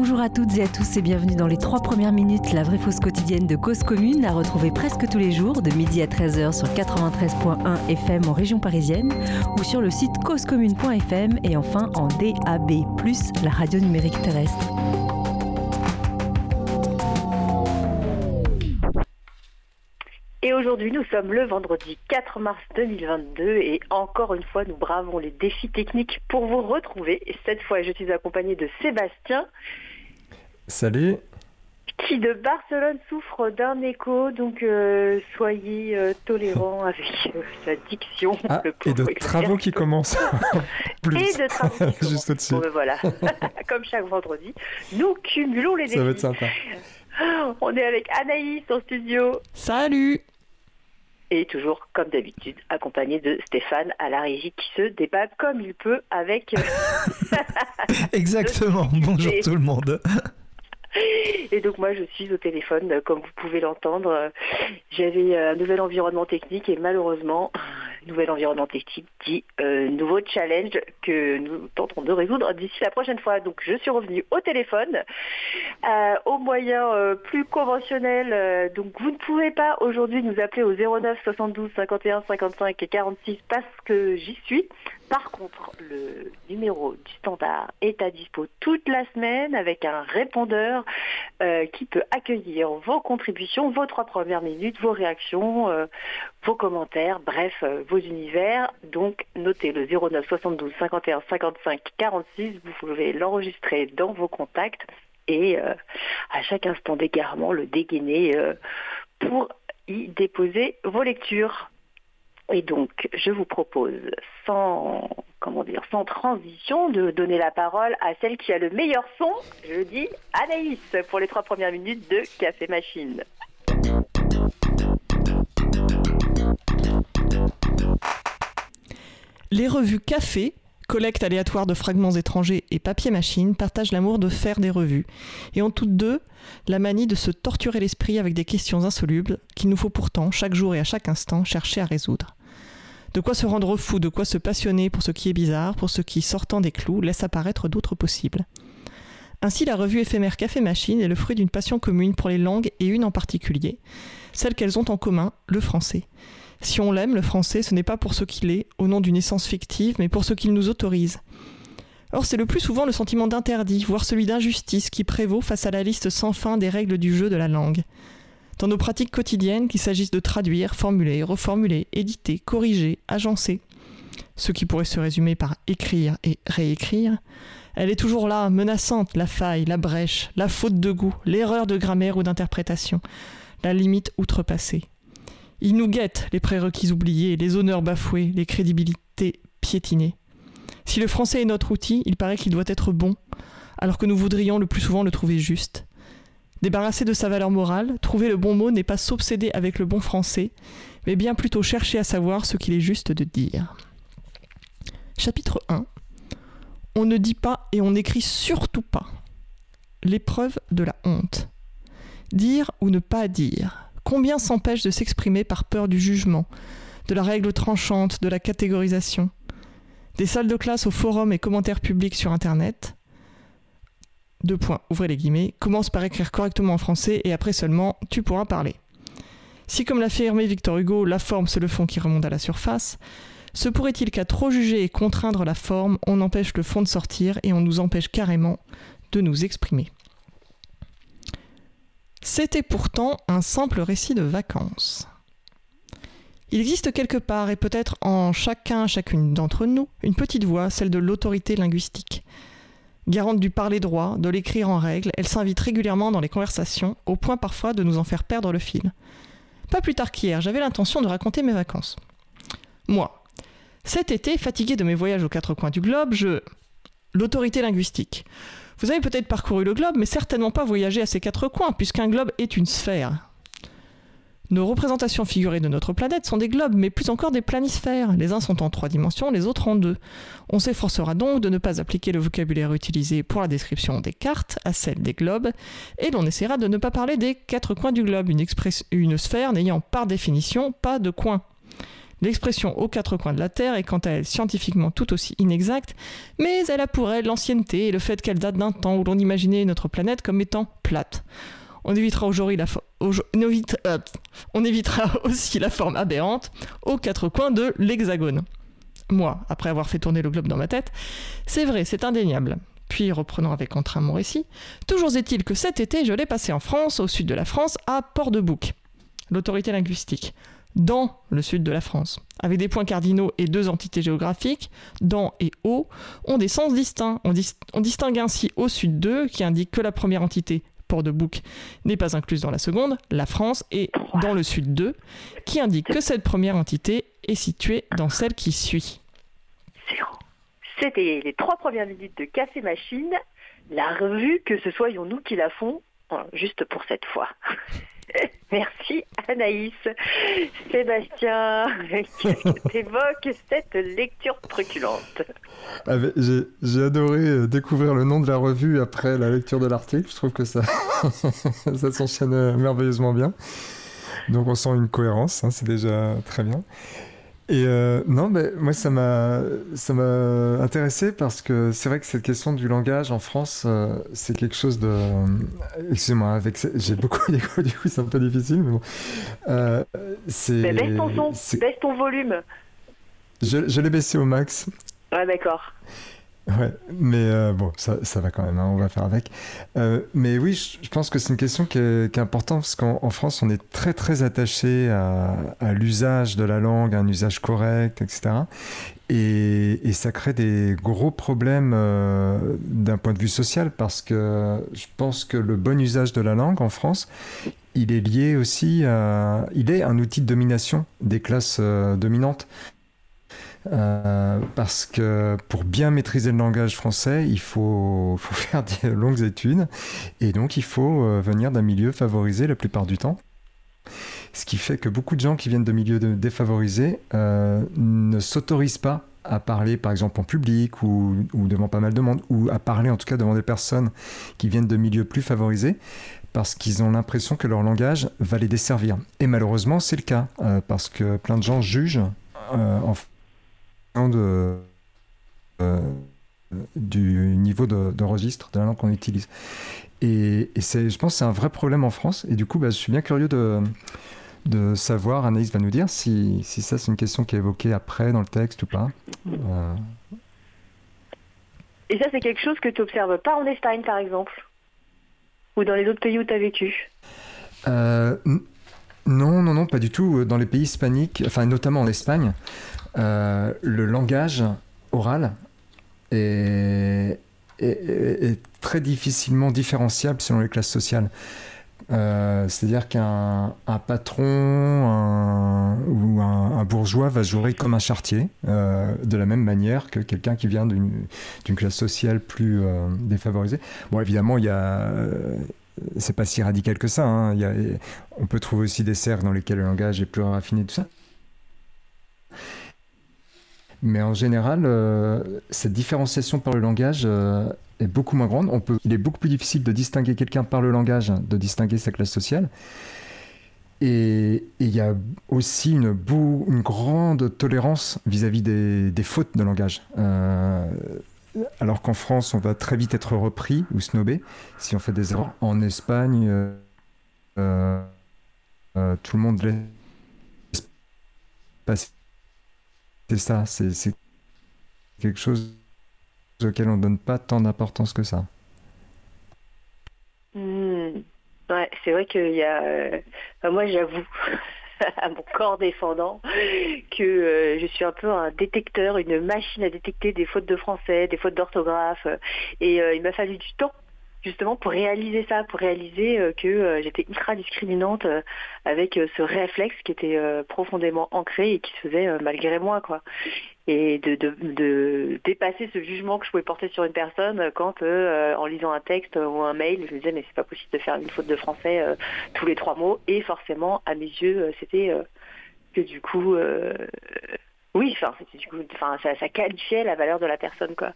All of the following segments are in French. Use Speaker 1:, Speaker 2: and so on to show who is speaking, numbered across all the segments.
Speaker 1: Bonjour à toutes et à tous et bienvenue dans les trois premières minutes, la vraie fausse quotidienne de Cause Commune, à retrouver presque tous les jours de midi à 13h sur 93.1 FM en région parisienne ou sur le site causecommune.fm et enfin en DAB+, la radio numérique terrestre.
Speaker 2: Et aujourd'hui, nous sommes le vendredi 4 mars 2022 et encore une fois, nous bravons les défis techniques pour vous retrouver. Et cette fois, je suis accompagnée de Sébastien.
Speaker 3: Salut.
Speaker 2: Qui de Barcelone souffre d'un écho, donc euh, soyez euh, tolérants avec euh, sa diction.
Speaker 3: Ah, et de travaux qui commencent.
Speaker 2: Et de travaux qui
Speaker 3: Juste au-dessus.
Speaker 2: Bon, ben voilà, comme chaque vendredi, nous cumulons les défis.
Speaker 3: Ça va être sympa.
Speaker 2: On est avec Anaïs en studio.
Speaker 4: Salut
Speaker 2: et toujours comme d'habitude accompagné de Stéphane à la régie qui se débat comme il peut avec
Speaker 4: Exactement, bonjour tout le monde.
Speaker 2: Et donc moi je suis au téléphone euh, comme vous pouvez l'entendre. Euh, J'avais un nouvel environnement technique et malheureusement nouvel environnement technique dit euh, nouveau challenge que nous tenterons de résoudre d'ici la prochaine fois. Donc je suis revenue au téléphone, euh, au moyen euh, plus conventionnel. Euh, donc vous ne pouvez pas aujourd'hui nous appeler au 09 72 51 55 et 46 parce que j'y suis. Par contre, le numéro du standard est à dispo toute la semaine avec un répondeur euh, qui peut accueillir vos contributions, vos trois premières minutes, vos réactions, euh, vos commentaires, bref, euh, vos univers. Donc, notez le 09 72 51 55 46. Vous pouvez l'enregistrer dans vos contacts et à chaque instant d'égarement le dégainer pour y déposer vos lectures. Et donc, je vous propose, sans comment dire, sans transition, de donner la parole à celle qui a le meilleur son. Je dis Anaïs pour les trois premières minutes de Café Machine.
Speaker 4: Les revues Café, collecte aléatoire de fragments étrangers et papier machine, partagent l'amour de faire des revues, et ont toutes deux la manie de se torturer l'esprit avec des questions insolubles qu'il nous faut pourtant, chaque jour et à chaque instant, chercher à résoudre. De quoi se rendre fou, de quoi se passionner pour ce qui est bizarre, pour ce qui, sortant des clous, laisse apparaître d'autres possibles. Ainsi, la revue éphémère Café Machine est le fruit d'une passion commune pour les langues et une en particulier, celle qu'elles ont en commun, le français. Si on l'aime, le français, ce n'est pas pour ce qu'il est, au nom d'une essence fictive, mais pour ce qu'il nous autorise. Or, c'est le plus souvent le sentiment d'interdit, voire celui d'injustice, qui prévaut face à la liste sans fin des règles du jeu de la langue. Dans nos pratiques quotidiennes, qu'il s'agisse de traduire, formuler, reformuler, éditer, corriger, agencer, ce qui pourrait se résumer par écrire et réécrire, elle est toujours là, menaçante, la faille, la brèche, la faute de goût, l'erreur de grammaire ou d'interprétation, la limite outrepassée. Il nous guette les prérequis oubliés, les honneurs bafoués, les crédibilités piétinées. Si le français est notre outil, il paraît qu'il doit être bon, alors que nous voudrions le plus souvent le trouver juste. Débarrasser de sa valeur morale, trouver le bon mot n'est pas s'obséder avec le bon français, mais bien plutôt chercher à savoir ce qu'il est juste de dire. Chapitre 1 On ne dit pas et on n'écrit surtout pas. L'épreuve de la honte. Dire ou ne pas dire. Combien s'empêche de s'exprimer par peur du jugement, de la règle tranchante, de la catégorisation? Des salles de classe aux forums et commentaires publics sur Internet. Deux points, ouvrez les guillemets, commence par écrire correctement en français et après seulement tu pourras parler. Si, comme l'a affirmé Victor Hugo, la forme c'est le fond qui remonte à la surface, se pourrait-il qu'à trop juger et contraindre la forme, on empêche le fond de sortir et on nous empêche carrément de nous exprimer? C'était pourtant un simple récit de vacances. Il existe quelque part, et peut-être en chacun, chacune d'entre nous, une petite voix, celle de l'autorité linguistique. Garante du parler droit, de l'écrire en règle, elle s'invite régulièrement dans les conversations, au point parfois de nous en faire perdre le fil. Pas plus tard qu'hier, j'avais l'intention de raconter mes vacances. Moi, cet été, fatigué de mes voyages aux quatre coins du globe, je... L'autorité linguistique. Vous avez peut-être parcouru le globe, mais certainement pas voyagé à ces quatre coins, puisqu'un globe est une sphère. Nos représentations figurées de notre planète sont des globes, mais plus encore des planisphères. Les uns sont en trois dimensions, les autres en deux. On s'efforcera donc de ne pas appliquer le vocabulaire utilisé pour la description des cartes à celle des globes, et l'on essaiera de ne pas parler des quatre coins du globe, une, sphère n'ayant par définition pas de coin. L'expression aux quatre coins de la Terre est quant à elle scientifiquement tout aussi inexacte, mais elle a pour elle l'ancienneté et le fait qu'elle date d'un temps où l'on imaginait notre planète comme étant plate. On évitera aussi la forme aberrante aux quatre coins de l'hexagone. Moi, après avoir fait tourner le globe dans ma tête, c'est vrai, c'est indéniable. Puis reprenons avec entrain mon récit. Toujours est-il que cet été, je l'ai passé en France, au sud de la France, à Port-de-Bouc, l'autorité linguistique, dans le sud de la France. Avec des points cardinaux et deux entités géographiques, dans et au, ont des sens distincts. On, on distingue ainsi au sud 2, qui indique que la première entité Port-de-Bouc n'est pas incluse dans la seconde, la France est dans le sud 2, qui indique que cette première entité est située dans celle qui suit.
Speaker 2: C'était les trois premières minutes de Café Machine, la revue que ce soyons nous qui la font, juste pour cette fois. Merci Anaïs. Sébastien, qu'évoque cette lecture truculente
Speaker 3: ah, J'ai adoré euh, découvrir le nom de la revue après la lecture de l'article. Je trouve que ça, ça s'enchaîne euh, merveilleusement bien. Donc on sent une cohérence, hein, c'est déjà très bien. Et euh, non, mais moi ça m'a ça m'a intéressé parce que c'est vrai que cette question du langage en France, euh, c'est quelque chose de. Excusez-moi, avec j'ai beaucoup d'écho, du coup c'est un peu difficile, mais bon.
Speaker 2: Euh, c'est. baisse ton son, baisse ton volume.
Speaker 3: Je, je l'ai baissé au max.
Speaker 2: Ouais, d'accord.
Speaker 3: Ouais, mais euh, bon, ça, ça, va quand même, hein, on va faire avec. Euh, mais oui, je, pense que c'est une question qui est, qui est importante parce qu'en France, on est très très attaché à, à l'usage de la langue, à un usage correct, etc. Et, et ça crée des gros problèmes euh, d'un point de vue social parce que je pense que le bon usage de la langue en France, il est lié aussi à... Il est un outil de domination des classes dominantes. Euh, parce que pour bien maîtriser le langage français, il faut, faire des longues études et donc il faut euh, venir d'un milieu favorisé la plupart du temps. Ce qui fait que beaucoup de gens qui viennent de milieux défavorisés euh, ne s'autorisent pas à parler par exemple en public ou, ou, devant pas mal de monde, ou à parler en tout cas devant des personnes qui viennent de milieux plus favorisés, parce qu'ils ont l'impression que leur langage va les desservir. Et malheureusement c'est le cas, parce que plein de gens jugent en de, euh, du niveau de, de, registre de la langue qu'on utilise. Et, et c'est, je pense que c'est un vrai problème en France. Et du coup, bah, je suis bien curieux de, de savoir, Anaïs va nous dire, si, si ça c'est une question qui est évoquée après dans le texte ou pas. Euh.
Speaker 2: Et ça, c'est quelque chose que tu n'observes pas en Espagne, par exemple? Ou dans les autres pays où tu as vécu?
Speaker 3: Euh, Non, non, non, pas du tout. Dans les pays hispaniques, enfin notamment en Espagne, euh, le langage oral est, très difficilement différenciable selon les classes sociales. Euh, c'est-à-dire qu'un patron ou un, bourgeois va jouer comme un chartier, euh, de la même manière que quelqu'un qui vient d'une classe sociale plus défavorisée. Bon, évidemment, il y a c'est pas si radical que ça. Hein. on peut trouver aussi des cercles dans lesquels le langage est plus raffiné, tout ça. Mais en général, euh, cette différenciation par le langage euh, est beaucoup moins grande. On peut, il est beaucoup plus difficile de distinguer quelqu'un par le langage, de distinguer sa classe sociale. Et il y a aussi une, une grande tolérance vis-à-vis des, des, fautes de langage. Euh, alors qu'en France, on va très vite être repris ou snobé si on fait des erreurs. En Espagne, tout le monde laisse passer c'est ça, c'est quelque chose auquel on ne donne pas tant d'importance que ça.
Speaker 2: Hmm. Ouais, c'est vrai qu'il y a. Euh, moi, j'avoue à mon corps défendant que euh, je suis un peu un détecteur, une machine à détecter des fautes de français, des fautes d'orthographe. Et euh, il m'a fallu du temps justement pour réaliser ça, pour réaliser euh, que euh, j'étais ultra discriminante euh, avec ce réflexe qui était profondément ancré et qui se faisait malgré moi, quoi. Et de, de, dépasser ce jugement que je pouvais porter sur une personne quand, en lisant un texte ou un mail, je me disais mais c'est pas possible de faire une faute de français tous les trois mots. Et forcément, à mes yeux, c'était que du coup oui, enfin, du coup, ça, qualifiait la valeur de la personne, quoi.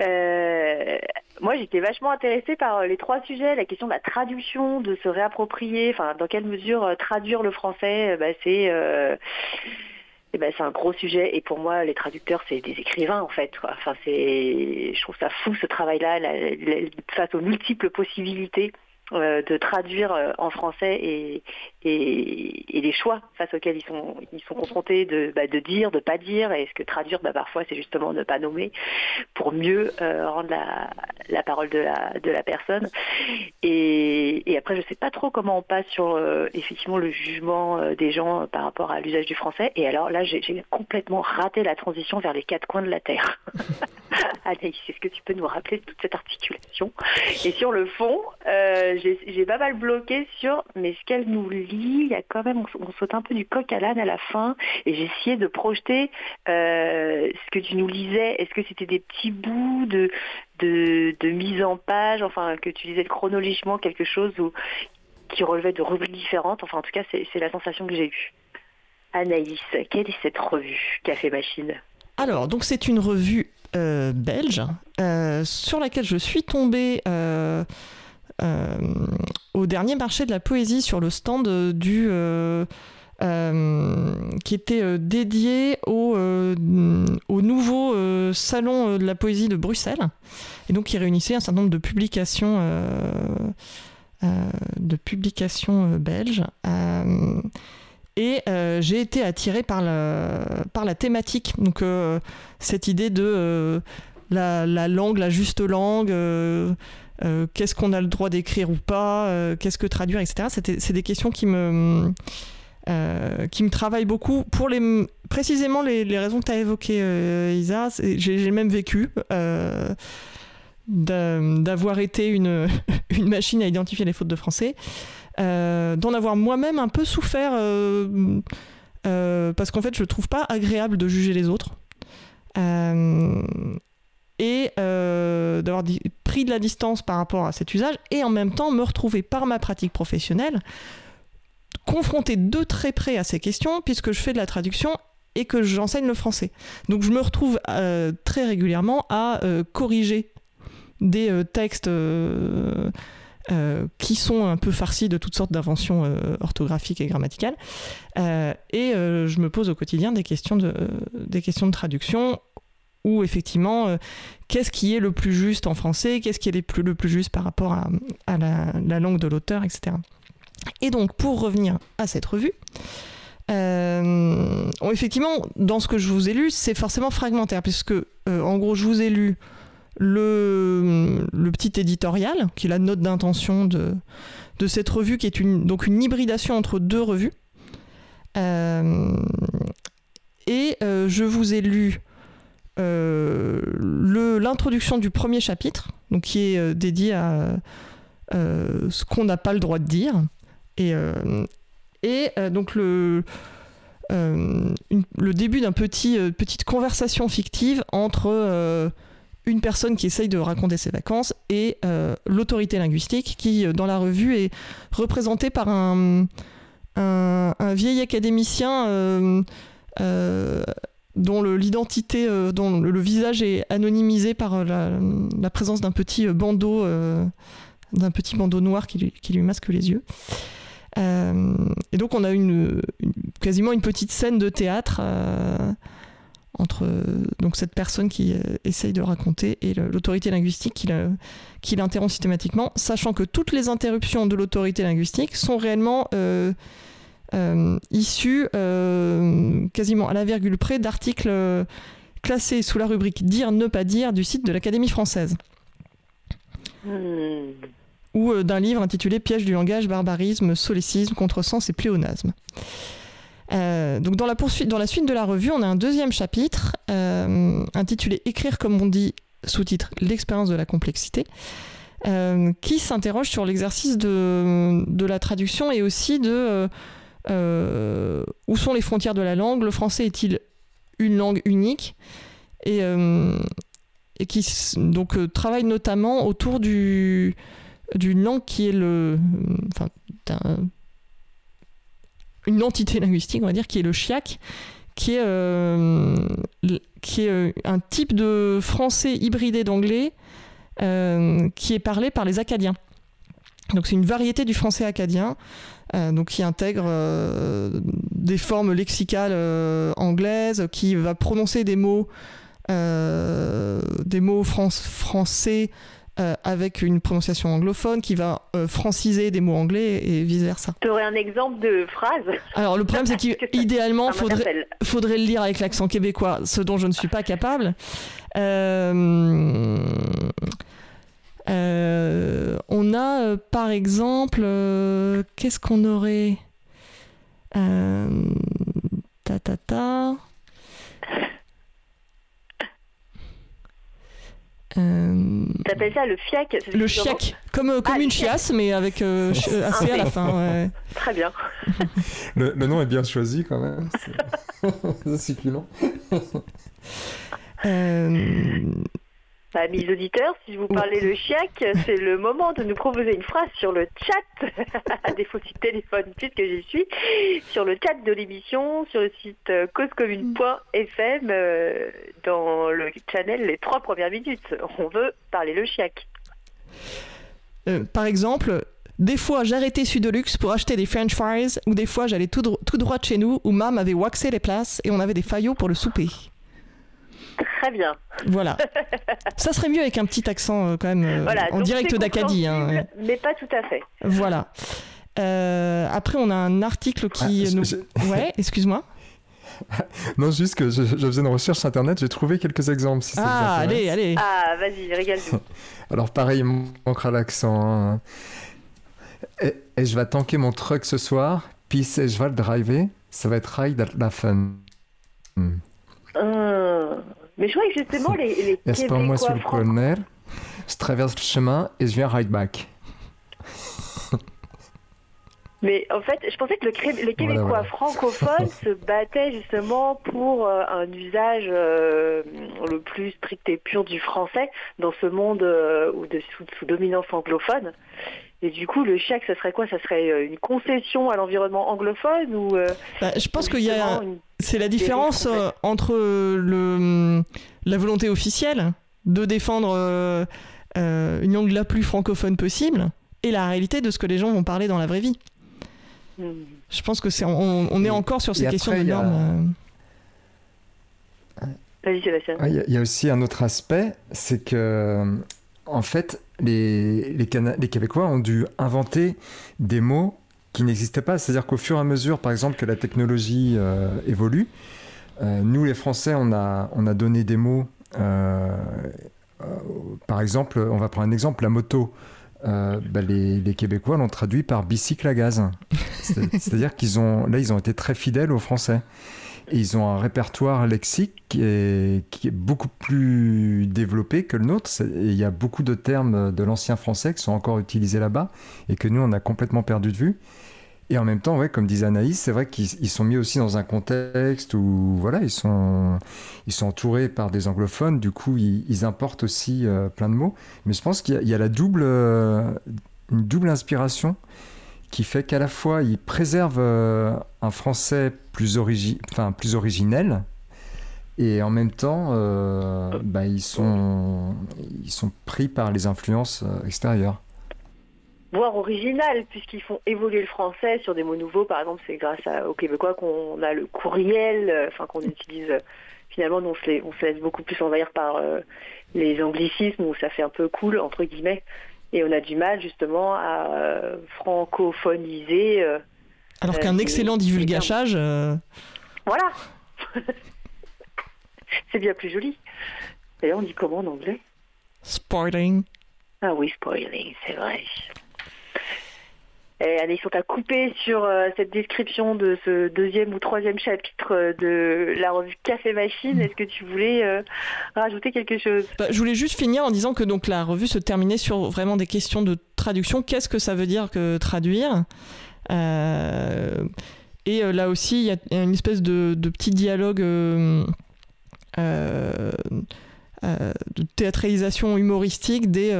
Speaker 2: Euh, moi, j'étais vachement intéressée par euh, les trois sujets, la question de la traduction, de se réapproprier, enfin, dans quelle mesure euh, traduire le français, bah, c'est eh ben, c'est un gros sujet. Et pour moi les traducteurs c'est des écrivains en fait enfin je trouve ça fou ce travail là face aux multiples possibilités de traduire euh, en français et, les choix face auxquels ils sont, ils sont confrontés de, bah, de dire, de pas dire. Et ce que traduire, bah, parfois, c'est justement ne pas nommer pour mieux euh, rendre la, la, parole de la, de la personne. Et, et après, je sais pas trop comment on passe sur effectivement le jugement des gens par rapport à l'usage du français. Et alors là, j'ai complètement raté la transition vers les quatre coins de la Terre. Anaïs, est-ce que tu peux nous rappeler toute cette articulation? Et sur le fond, j'ai pas mal bloqué sur mais ce qu'elle nous lit, il y a quand même, on, saute un peu du coq à l'âne à la fin, et j'ai essayé de projeter euh, ce que tu nous lisais. Est-ce que c'était des petits bouts de, de, mise en page, enfin que tu lisais chronologiquement quelque chose ou, qui relevait de rubriques différentes? Enfin, en tout cas, c'est la sensation que j'ai eue. Anaïs, quelle est cette revue Café Machine?
Speaker 4: Alors, donc c'est une revue euh, belge euh, sur laquelle je suis tombée au dernier marché de la poésie sur le stand du euh, euh, qui était dédié au, au nouveau salon de la poésie de Bruxelles. Et donc qui réunissait un certain nombre de publications de publications belges. Et j'ai été attirée par la, par la thématique. Donc cette idée de la, la, langue la juste langue euh, qu'est-ce qu'on a le droit d'écrire ou pas, euh, qu'est-ce que traduire, etc. C'est des questions qui me, euh, qui me travaillent beaucoup pour les, précisément les, raisons que tu as évoquées, Isa. J'ai même vécu d'avoir été une, une machine à identifier les fautes de français, d'en avoir moi-même un peu souffert parce qu'en fait je trouve pas agréable de juger les autres et euh, d'avoir pris de la distance par rapport à cet usage et en même temps me retrouver par ma pratique professionnelle confronté de très près à ces questions puisque je fais de la traduction et que j'enseigne le français. Donc je me retrouve euh, très régulièrement à euh, corriger des textes qui sont un peu farcis de toutes sortes d'inventions orthographiques et grammaticales. et je me pose au quotidien des questions de, des questions de traduction ou effectivement, euh, qu'est-ce qui est le plus juste en français, qu'est-ce qui est le plus, le plus juste par rapport à, la, langue de l'auteur, etc. Et donc, pour revenir à cette revue, euh, effectivement, dans ce que je vous ai lu, c'est forcément fragmentaire, puisque, euh, en gros, je vous ai lu le, petit éditorial, qui est la note d'intention de, cette revue, qui est donc une hybridation entre deux revues. et je vous ai lu l'introduction du premier chapitre, donc qui est euh, dédié à euh, ce qu'on n'a pas le droit de dire. Et, donc le, début d'une petit, petite conversation fictive entre une personne qui essaye de raconter ses vacances et l'autorité linguistique qui, dans la revue, est représentée par un, un vieil académicien dont l'identité, euh, dont le, visage est anonymisé par euh, la, présence d'un petit euh, bandeau, d'un petit bandeau noir qui lui, masque les yeux. et donc on a quasiment une petite scène de théâtre entre cette personne qui essaye de raconter et l'autorité linguistique qui l'interrompt systématiquement, sachant que toutes les interruptions de l'autorité linguistique sont réellement issus euh, quasiment à la virgule près d'articles euh, classés sous la rubrique Dire, ne pas dire du site de l'Académie française. Hmm. Ou d'un livre intitulé Piège du langage, barbarisme, solécisme, contresens et pléonasme. donc dans la, poursuite, dans la suite de la revue, on a un deuxième chapitre intitulé Écrire comme on dit, sous-titre L'expérience de la complexité, qui s'interroge sur l'exercice de, de, la traduction et aussi de où sont les frontières de la langue? Le français est-il une langue unique? Et, et qui donc travaille notamment autour du d'une langue qui est le enfin une entité linguistique on va dire qui est le chiac qui est, euh, qui est euh, un type de français hybridé d'anglais euh, qui est parlé par les Acadiens. Donc c'est une variété du français acadien, donc qui intègre des formes lexicales anglaises, qui va prononcer des mots, des mots français euh, avec une prononciation anglophone qui va euh, franciser des mots anglais et vice-versa.
Speaker 2: Tu aurais un exemple de phrase?
Speaker 4: Alors le problème c'est qu'idéalement, il faudrait, faudrait le lire avec l'accent québécois, ce dont je ne suis pas capable. Euh, on a par exemple, qu'est-ce qu'on aurait Ta ta ta.
Speaker 2: Euh... T'appelles ça le fiac
Speaker 4: Le chiac, comme, euh, comme ah, une chiasse, mais avec euh, assez à la fin. Ouais.
Speaker 2: Très bien.
Speaker 3: le, le, nom est bien choisi quand même. C'est succulent.
Speaker 2: Amis auditeurs, si vous parlez le chiac, c'est le moment de nous proposer une phrase sur le chat, à défaut du téléphone puisque j'y suis, sur le chat de l'émission, sur le site euh, causecommune.fm, euh, dans le channel Les trois premières minutes. On veut parler le chiac.
Speaker 4: Euh, par exemple, des fois j'arrêtais Sudolux pour acheter des french fries, ou des fois j'allais tout, tout droit de chez nous où mam avait waxé les places et on avait des faillots pour le souper.
Speaker 2: Très bien.
Speaker 4: Voilà. Ça serait mieux avec un petit accent euh, quand même euh, en direct d'Acadie. Hein,
Speaker 2: mais pas tout à fait.
Speaker 4: Voilà. Euh, après, on a un article qui ah, nous... Ouais, excuse-moi.
Speaker 3: non, juste que je, faisais une recherche sur internet, j'ai trouvé quelques exemples.
Speaker 4: ah, allez, allez.
Speaker 2: Ah, vas-y, régale-nous.
Speaker 3: Alors, pareil, il manquera l'accent. Hein. Et, je vais tanker mon truck ce soir, puis je vais le driver, ça va être ride la fun.
Speaker 2: Hmm. Mais je crois que justement, les, les Québécois...
Speaker 3: moi sur le colonel, je traverse le chemin et je viens right back.
Speaker 2: Mais en fait, je pensais que le, les Québécois francophones se battaient justement pour euh, un usage euh, le plus strict et pur du français dans ce monde euh, de, sous, dominance anglophone. Et du coup, le chèque, ça serait quoi? Ça serait une concession à l'environnement anglophone ou
Speaker 4: bah, Je pense qu'il y a. C'est la différence entre le, la volonté officielle de défendre une langue la plus francophone possible et la réalité de ce que les gens vont parler dans la vraie vie. Je pense que c'est on, est encore sur ces questions de normes.
Speaker 2: Vas-y Sébastien.
Speaker 3: Il y, a aussi un autre aspect, c'est que en fait les, les, Québécois ont dû inventer des mots qui n'existaient pas. C'est-à-dire qu'au fur et à mesure, par exemple, que la technologie euh, évolue, euh, nous les Français, on a, on a donné des mots. Euh, par exemple, on va prendre un exemple, la moto. Bah, les, Québécois l'ont traduit par bicycle à gaz. C'est-à-dire qu'ils ont, là, ils ont été très fidèles aux Français. Ils ont un répertoire lexique qui est, qui est beaucoup plus développé que le nôtre. il y a beaucoup de termes de l'ancien français qui sont encore utilisés là-bas et que nous, on a complètement perdu de vue. Et en même temps, ouais, comme disait Anaïs, c'est vrai qu'ils sont mis aussi dans un contexte où voilà, ils sont, ils sont entourés par des anglophones, du coup, ils, importent aussi euh, plein de mots. Mais je pense qu'il y, a la double, euh, une double inspiration qui fait qu'à la fois, ils préservent euh, un français plus, origi enfin, plus originel, et en même temps, bah, ils, sont, ils sont pris par les influences extérieures
Speaker 2: voire original, puisqu'ils font évoluer le français sur des mots nouveaux. Par exemple, c'est grâce aux Québécois qu'on a le courriel, euh, enfin qu'on utilise. Euh, finalement, on se, on se laisse beaucoup plus envahir par euh, les anglicismes où ça fait un peu cool entre guillemets, et on a du mal justement à francophoniser.
Speaker 4: Alors qu'un excellent divulgachage.
Speaker 2: Voilà. c'est bien plus joli. D'ailleurs, on dit comment en anglais «
Speaker 4: Spoiling.
Speaker 2: Ah oui, spoiling, c'est vrai. Et ils sont à couper sur euh, cette description de ce deuxième ou troisième chapitre euh, de la revue Café Machine. Est-ce que tu voulais euh, rajouter quelque chose?
Speaker 4: Bah, Je voulais juste finir en disant que donc la revue se terminait sur vraiment des questions de traduction. Qu'est-ce que ça veut dire que traduire? Et là aussi, il y a une espèce de, petit dialogue. de théâtralisation humoristique des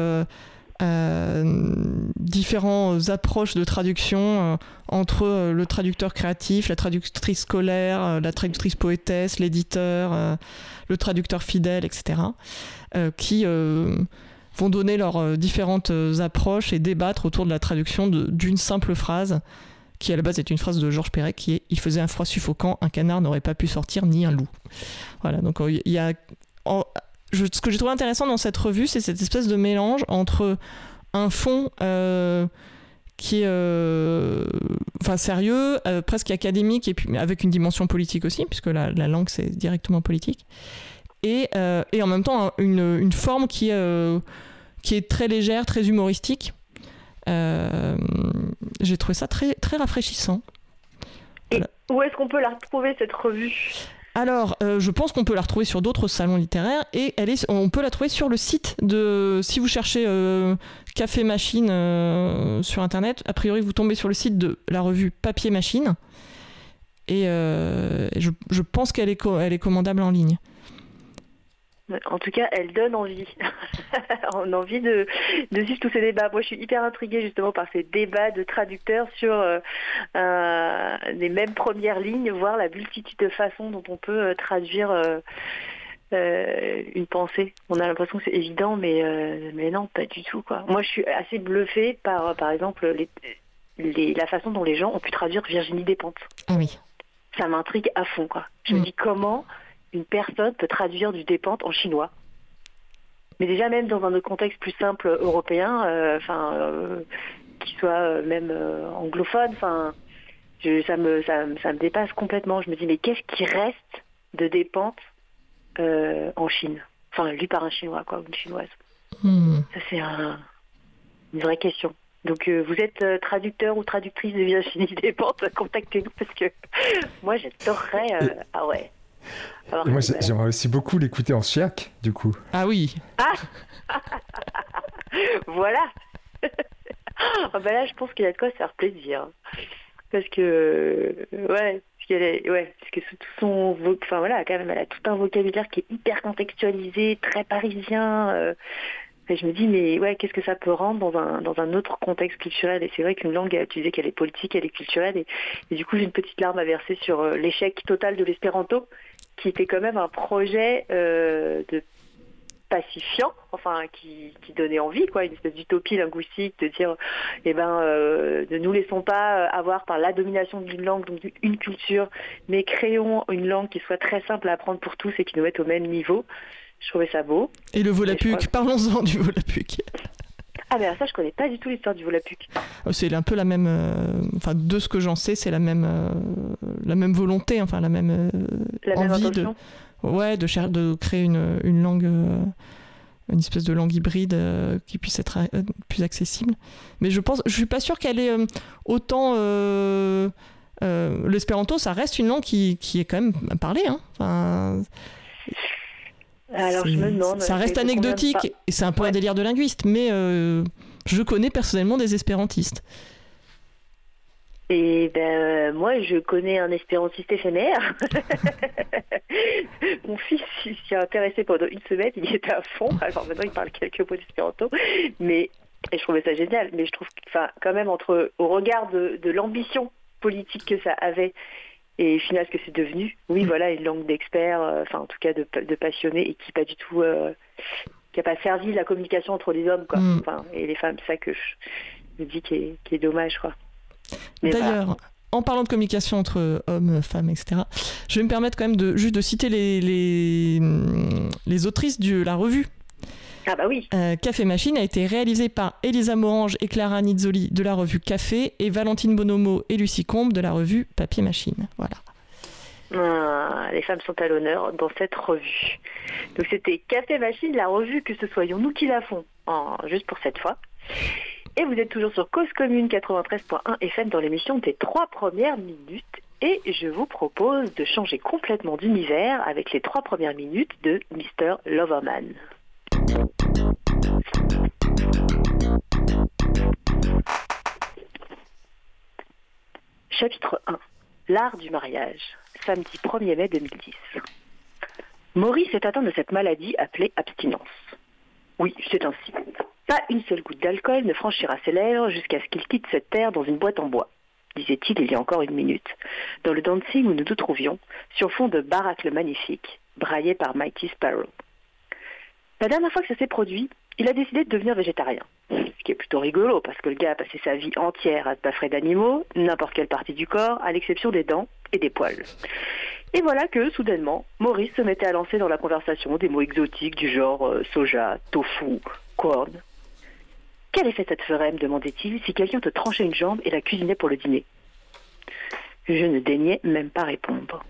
Speaker 4: différentes approches de traduction euh, entre euh, le traducteur créatif, la traductrice scolaire, la traductrice poétesse, l'éditeur, le traducteur fidèle, etc., qui vont donner leurs différentes approches et débattre autour de la traduction d'une simple phrase qui à la base est une phrase de Georges Perec qui est Il faisait un froid suffocant, un canard n'aurait pas pu sortir ni un loup. Voilà, donc il y a ce que j'ai trouvé intéressant dans cette revue, c'est cette espèce de mélange entre un fond euh, qui est euh, enfin sérieux, euh, presque académique, et puis avec une dimension politique aussi, puisque la, langue c'est directement politique, et, et, en même temps une, une forme qui, qui est très légère, très humoristique. j'ai trouvé ça très, très rafraîchissant.
Speaker 2: Et où est-ce qu'on peut la retrouver cette revue?
Speaker 4: Alors, euh, je pense qu'on peut la retrouver sur d'autres salons littéraires et on peut la trouver sur le site de. Si vous cherchez euh, Café Machine euh, sur internet, a priori vous tombez sur le site de la revue Papier Machine et je, pense qu'elle est, elle est commandable en ligne.
Speaker 2: En tout cas, elle donne envie. On a envie de, de, suivre tous ces débats. Moi, je suis hyper intriguée justement par ces débats de traducteurs sur euh, euh, les mêmes premières lignes, voir la multitude de façons dont on peut euh, traduire une pensée. On a l'impression que c'est évident, mais, mais non, pas du tout. Quoi. Moi, je suis assez bluffée par, par exemple, les, la façon dont les gens ont pu traduire Virginie Despentes.
Speaker 4: Ah oui.
Speaker 2: Ça m'intrigue à fond. Quoi. Je me mm. dis comment une personne peut traduire du dépente en chinois. Mais déjà même dans un contexte plus simple européen, euh, enfin, euh, qui soit euh, même anglophone, enfin, ça me, ça, me dépasse complètement. Je me dis mais qu'est-ce qui reste de dépente en Chine? Enfin, lu par un chinois quoi, une chinoise. Hmm. Ça c'est une vraie question. Donc vous êtes traducteur ou traductrice de Virginie Despentes, contactez-nous parce que moi j'adorerais. ah ouais
Speaker 3: moi, j'aimerais aussi beaucoup l'écouter en chiac, du coup.
Speaker 4: Ah oui.
Speaker 2: Ah Voilà. ah bah là, je pense qu'il a de quoi se faire plaisir. Parce que, ouais, parce qu'elle est, ouais, parce que tout son, enfin voilà, quand même, elle a tout un vocabulaire qui est hyper contextualisé, très parisien. Euh, et je me dis, mais ouais, qu'est-ce que ça peut rendre dans un, dans un autre contexte culturel? Et c'est vrai qu'une langue, tu disais qu'elle est politique, elle est culturelle. Et, et du coup, j'ai une petite larme à verser sur euh, l'échec total de l'espéranto qui était quand même un projet euh, de pacifiant, enfin qui, donnait envie, quoi, une espèce d'utopie linguistique de dire, eh ben, euh, ne nous laissons pas avoir par la domination d'une langue, donc une culture, mais créons une langue qui soit très simple à apprendre pour tous et qui nous mette au même niveau. Je trouvais ça beau.
Speaker 4: Et le Volapük, parlons-en du Volapük.
Speaker 2: Ah mais ça je connais pas du tout l'histoire du Volapük.
Speaker 4: Euh, c'est un peu la même, euh, enfin de ce que j'en sais, c'est la même, euh, la même volonté, enfin la même envie de, ouais, de, de créer une, une langue, une espèce de langue hybride qui puisse être plus accessible. Mais je pense, je suis pas sûr qu'elle est autant. L'espéranto, ça reste une langue qui, qui est quand même parlée. Hein. Enfin,
Speaker 2: alors je me demande.
Speaker 4: Ça reste anecdotique et c'est un peu un délire de linguiste, mais euh, je connais personnellement des espérantistes.
Speaker 2: Et ben euh, moi je connais un espérantiste éphémère. Mon fils s'y a intéressé pendant une semaine, il était à fond. Alors maintenant il parle quelques mots d'espéranto, mais et je trouvais ça génial. Mais je trouve, enfin quand même entre au regard de, de l'ambition politique que ça avait et finalement, ce que c'est devenu, oui, mm. voilà, une langue d'experts, euh, enfin en tout cas de, de passionnés et qui pas du tout, euh, qui a pas servi la communication entre les hommes, quoi, mm. et les femmes, ça que je me dis qui est, qui est dommage, quoi.
Speaker 4: D'ailleurs. En parlant de communication entre hommes, femmes, etc., je vais me permettre quand même de juste de citer les, les, les autrices de la revue
Speaker 2: ah bah oui.
Speaker 4: Euh, Café Machine a été réalisé par Elisa Morange et Clara Nizzoli de la revue Café et Valentine Bonomo et Lucie Combe de la revue Papier Machine. Voilà.
Speaker 2: Ah, les femmes sont à l'honneur dans cette revue. Donc c'était Café Machine, la revue que ce soyons nous qui la font, juste pour cette fois. Et vous êtes toujours sur Cause Commune 93.1 FM dans l'émission des trois premières minutes. Et je vous propose de changer complètement d'univers avec les trois premières minutes de Mr. Loverman. Chapitre 1. L'art du mariage. Samedi 1er mai 2010. Maurice est atteint de cette maladie appelée abstinence. Oui, c'est ainsi. Pas une seule goutte d'alcool ne franchira ses lèvres jusqu'à ce qu'il quitte cette terre dans une boîte en bois, disait-il il y a encore une minute, dans le dancing où nous nous trouvions, sur fond de baracle magnifique, braillé par Mighty Sparrow. La dernière fois que ça s'est produit, il a décidé de devenir végétarien. Ce qui est plutôt rigolo parce que le gars a passé sa vie entière à se baffrer d'animaux, n'importe quelle partie du corps, à l'exception des dents et des poils. Et voilà que, soudainement, Maurice se mettait à lancer dans la conversation des mots exotiques du genre euh, soja, tofu, corn. Quel effet ça te ferait, me demandait-il, si quelqu'un te tranchait une jambe et la cuisinait pour le dîner? Je ne daignais même pas répondre.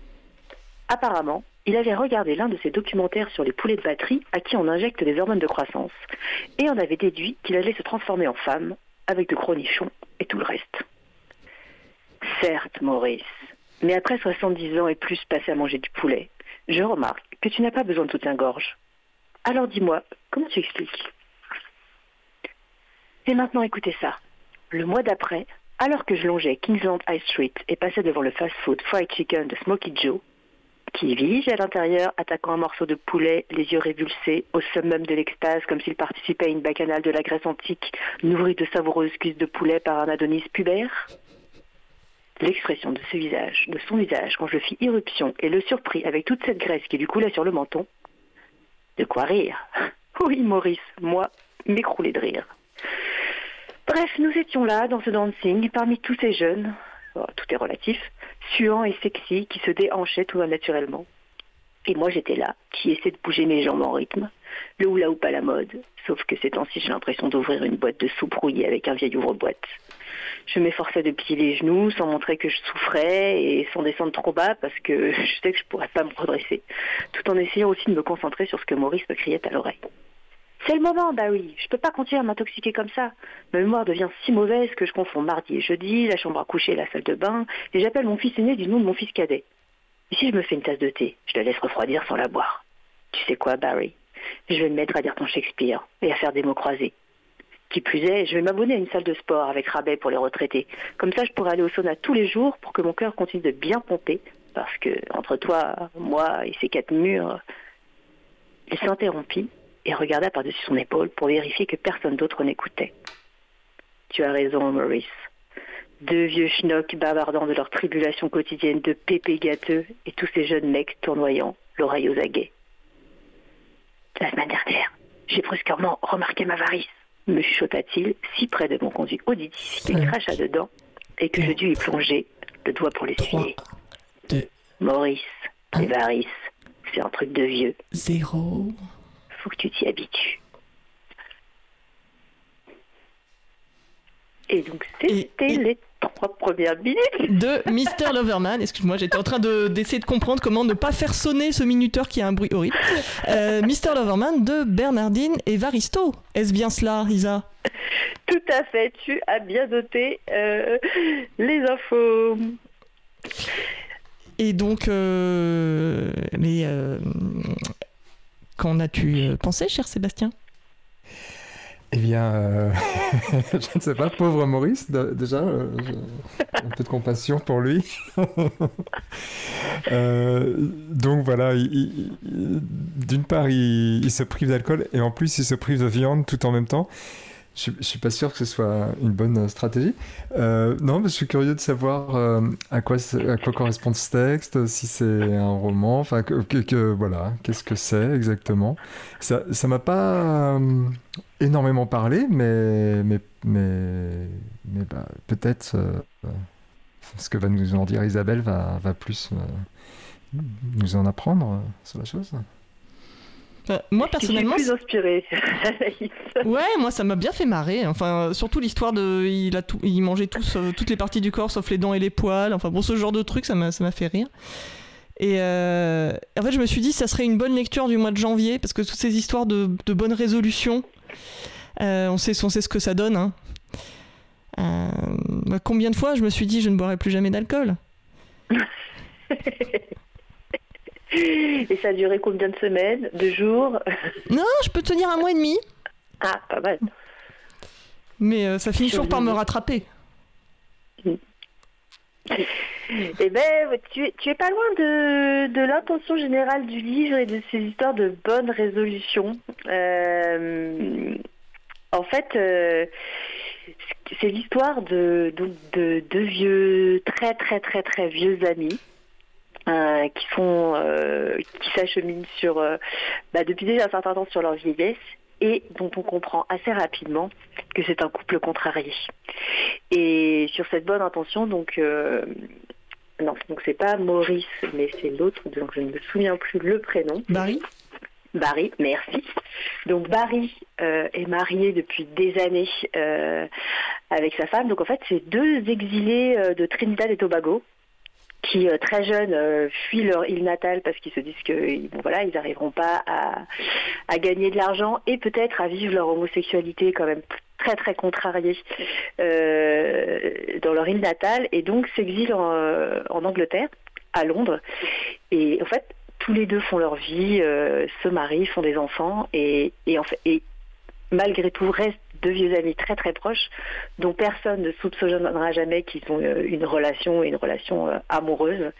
Speaker 2: Apparemment, il avait regardé l'un de ses documentaires sur les poulets de batterie à qui on injecte des hormones de croissance et en avait déduit qu'il allait se transformer en femme avec de gros nichons et tout le reste. Certes, Maurice, mais après 70 ans et plus passés à manger du poulet, je remarque que tu n'as pas besoin de un gorge. Alors dis-moi, comment tu expliques? Et maintenant écoutez ça. Le mois d'après, alors que je longeais Kingsland High Street et passais devant le fast-food Fried Chicken de Smokey Joe, qui vige à l'intérieur, attaquant un morceau de poulet, les yeux révulsés, au summum de l'extase, comme s'il participait à une bacchanale de la Grèce antique, nourrie de savoureuses cuisses de poulet par un Adonis pubère L'expression de ce visage, de son visage, quand je fis irruption et le surpris avec toute cette graisse qui lui coulait sur le menton. De quoi rire Oui, Maurice, moi, m'écrouler de rire. Bref, nous étions là, dans ce dancing, parmi tous ces jeunes, oh, tout est relatif, suants et sexy, qui se déhanchaient tout naturellement. Et moi, j'étais là, qui essaie de bouger mes jambes en rythme. Le hula hoop à la mode, sauf que ces temps-ci, j'ai l'impression d'ouvrir une boîte de soupe rouillée avec un vieil ouvre-boîte. Je m'efforçais de plier les genoux sans montrer que je souffrais et sans descendre trop bas parce que je sais que je pourrais pas me redresser, tout en essayant aussi de me concentrer sur ce que Maurice me criait à l'oreille. C'est le moment, bah oui, je peux pas continuer à m'intoxiquer comme ça. Ma mémoire devient si mauvaise que je confonds mardi et jeudi, la chambre à coucher et la salle de bain, et j'appelle mon fils aîné du nom de mon fils cadet. Et si je me fais une tasse de thé, je la laisse refroidir sans la boire. Tu sais quoi, Barry? Je vais me mettre à dire ton Shakespeare et à faire des mots croisés. Qui plus est, je vais m'abonner à une salle de sport avec rabais pour les retraités. Comme ça, je pourrai aller au sauna tous les jours pour que mon cœur continue de bien pomper. Parce que, entre toi, moi et ces quatre murs, il s'interrompit et regarda par-dessus son épaule pour vérifier que personne d'autre n'écoutait. Tu as raison, Maurice. Deux vieux schnocks bavardant de leur tribulation quotidienne de pépé gâteux et tous ces jeunes mecs tournoyant, l'oreille aux aguets. La semaine dernière, j'ai brusquement remarqué ma varice me chuchota-t-il, si près de mon conduit auditif qu'il cracha dedans et que je dus y plonger, le doigt pour l'essuyer. Maurice, les varices, c'est un truc de vieux.
Speaker 4: Zéro.
Speaker 2: Faut que tu t'y habitues. Et donc, c'était les trois premières minutes.
Speaker 4: De Mr. Loverman. Excuse-moi, j'étais en train d'essayer de, comprendre comment ne pas faire sonner ce minuteur qui a un bruit horrible. Euh, Mr. Loverman de Bernardine et Varisto. Est-ce bien cela, Isa
Speaker 2: Tout à fait, tu as bien noté euh, les infos.
Speaker 4: Et donc, euh, mais qu'en as-tu pensé, cher Sébastien?
Speaker 3: Eh bien, euh, je ne sais pas, pauvre Maurice, déjà, euh, un peu de compassion pour lui. Euh, donc voilà, d'une part, il, se prive d'alcool et en plus, il se prive de viande tout en même temps. Je, ne suis pas sûr que ce soit une bonne stratégie. Euh, non, mais je suis curieux de savoir euh, à, quoi, correspond ce texte, si c'est un roman, enfin, que, voilà, qu'est-ce que c'est exactement. Ça ne m'a pas euh, énormément parlé, mais, mais, mais, bah, peut-être ce que va nous en dire Isabelle va plus nous en apprendre sur la chose.
Speaker 4: Euh, moi personnellement,
Speaker 2: plus inspiré.
Speaker 4: ouais, moi ça m'a bien fait marrer. Enfin, surtout l'histoire de, il a tout, il mangeait tous, euh, toutes les parties du corps sauf les dents et les poils. Enfin bon, ce genre de truc, ça m'a, ça m'a fait rire. Et euh, en fait, je me suis dit, ça serait une bonne lecture du mois de janvier parce que toutes ces histoires de, de bonnes résolutions, on sait, on sait ce que ça donne. Hein. Bah, combien de fois je me suis dit je ne boirai plus jamais d'alcool?
Speaker 2: Et ça a duré combien de semaines De jours?
Speaker 4: Non, je peux tenir un mois et demi.
Speaker 2: Ah, pas mal.
Speaker 4: Mais euh, ça finit toujours par me rattraper.
Speaker 2: Eh ben, tu, es, tu es pas loin de, de l'intention générale du livre et de ces histoires de bonnes résolutions. Euh, en fait, euh, c'est l'histoire de, de, de, vieux, très très très très vieux amis. Euh, qui sont qui s'acheminent sur bah, depuis déjà un certain temps sur leur vieillesse et dont on comprend assez rapidement que c'est un couple contrarié. Et sur cette bonne intention, donc euh, non, donc c'est pas Maurice, mais c'est l'autre, donc je ne me souviens plus le prénom.
Speaker 4: Barry?
Speaker 2: Barry, merci. Donc Barry euh, est marié depuis des années euh, avec sa femme. Donc en fait, c'est deux exilés de Trinidad et Tobago qui euh, très jeunes euh, fuient leur île natale parce qu'ils se disent que voilà ils n'arriveront pas à, gagner de l'argent et peut-être à vivre leur homosexualité quand même très très contrariée euh, dans leur île natale et donc s'exilent en, Angleterre à Londres. Et en fait tous les deux font leur vie se marient font des enfants et en fait et malgré tout restent deux vieux amis très très proches, dont personne ne soupçonnera jamais qu'ils ont euh, une relation, une relation euh, amoureuse.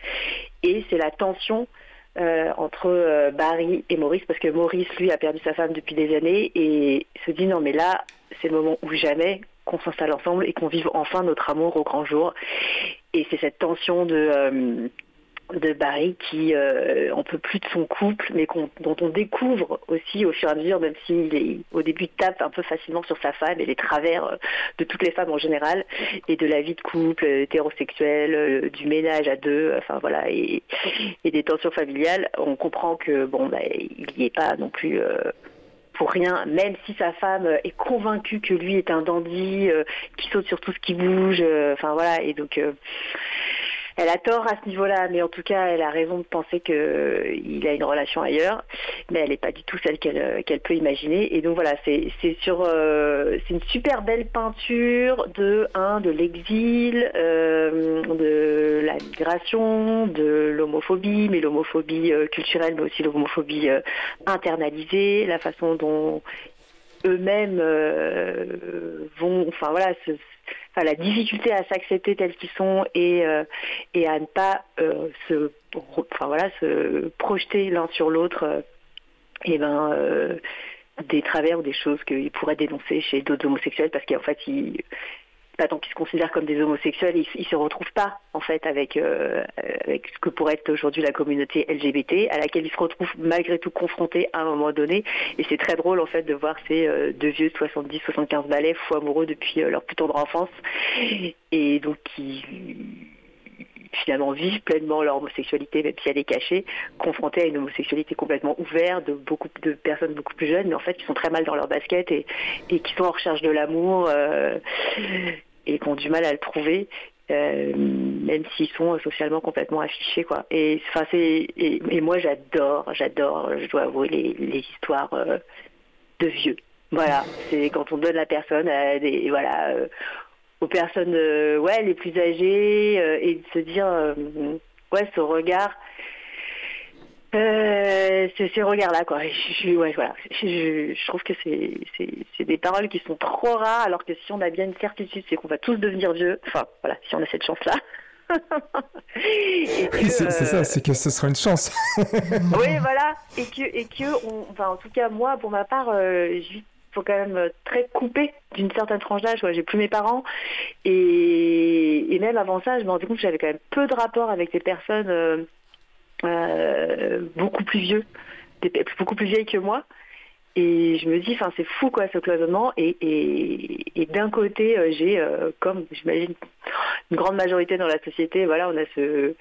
Speaker 2: Et c'est la tension euh, entre Barry et Maurice, parce que Maurice, lui, a perdu sa femme depuis des années et se dit non mais là, c'est le moment où jamais qu'on s'installe ensemble et qu'on vive enfin notre amour au grand jour. Et c'est cette tension de de Barry qui euh, en peut plus de son couple, mais dont on découvre aussi au fur et à mesure, même s'il est au début tape un peu facilement sur sa femme et les travers euh, de toutes les femmes en général, et de la vie de couple euh, hétérosexuelle, euh, du ménage à deux, enfin voilà, et, des tensions familiales, on comprend que bon, bah, il n'y est pas non plus. pour rien, même si sa femme est convaincue que lui est un dandy, qui saute sur tout ce qui bouge, enfin voilà, et donc elle a tort à ce niveau-là, mais en tout cas, elle a raison de penser qu'il euh, a une relation ailleurs, mais elle n'est pas du tout celle qu'elle euh, qu'elle peut imaginer. Et donc voilà, c'est euh, une super belle peinture de l'exil, de la migration, de l'homophobie, mais l'homophobie culturelle, mais aussi l'homophobie internalisée, la façon dont eux-mêmes vont, la difficulté à s'accepter tels qu'ils sont et, euh, et à ne pas euh, se, enfin, voilà, se projeter l'un sur l'autre, euh, et ben, des travers ou des choses qu'ils pourraient dénoncer chez d'autres homosexuels parce qu'en fait, ils, pas tant qu'ils se considèrent comme des homosexuels, ils, ne se retrouvent pas en fait avec avec ce que pourrait être aujourd'hui la communauté LGBT, à laquelle ils se retrouvent malgré tout confrontés à un moment donné. Et c'est très drôle en fait de voir ces deux vieux 70-75 balais fous amoureux depuis leur plus tendre enfance, et donc qui finalement vivent pleinement leur homosexualité, même si elle est cachée, confrontés à une homosexualité complètement ouverte de beaucoup de personnes beaucoup plus jeunes, mais en fait qui sont très mal dans leur basket et, et qui sont en recherche de l'amour et qui ont du mal à le trouver. Euh, même s'ils sont socialement complètement affichés quoi. Et c'est et, moi j'adore, j'adore, je dois avouer les, les histoires euh, de vieux. Voilà, c'est quand on donne la personne à des voilà euh, aux personnes ouais les plus âgées et de se dire ouais ce regard euh, c'est ces regards-là, quoi. Je, ouais, voilà. Je, je, trouve que c'est des paroles qui sont trop rares, alors que si on a bien une certitude, c'est qu'on va tous devenir vieux. Enfin, voilà, si on a cette chance-là.
Speaker 3: oui, c'est ça, euh, c'est que ce sera une chance.
Speaker 2: oui, voilà. Et que, et que on, enfin, en tout cas, moi, pour ma part, euh, je faut quand même très coupé d'une certaine tranche d'âge. J'ai plus mes parents. Et, et, même avant ça, je me rendais compte que j'avais quand même peu de rapport avec des personnes. Euh, beaucoup plus vieux, beaucoup plus vieilles que moi. Et je me dis, c'est fou quoi ce cloisonnement. Et d'un côté, euh, j'ai, euh, comme j'imagine une grande majorité dans la société, voilà, on a ce,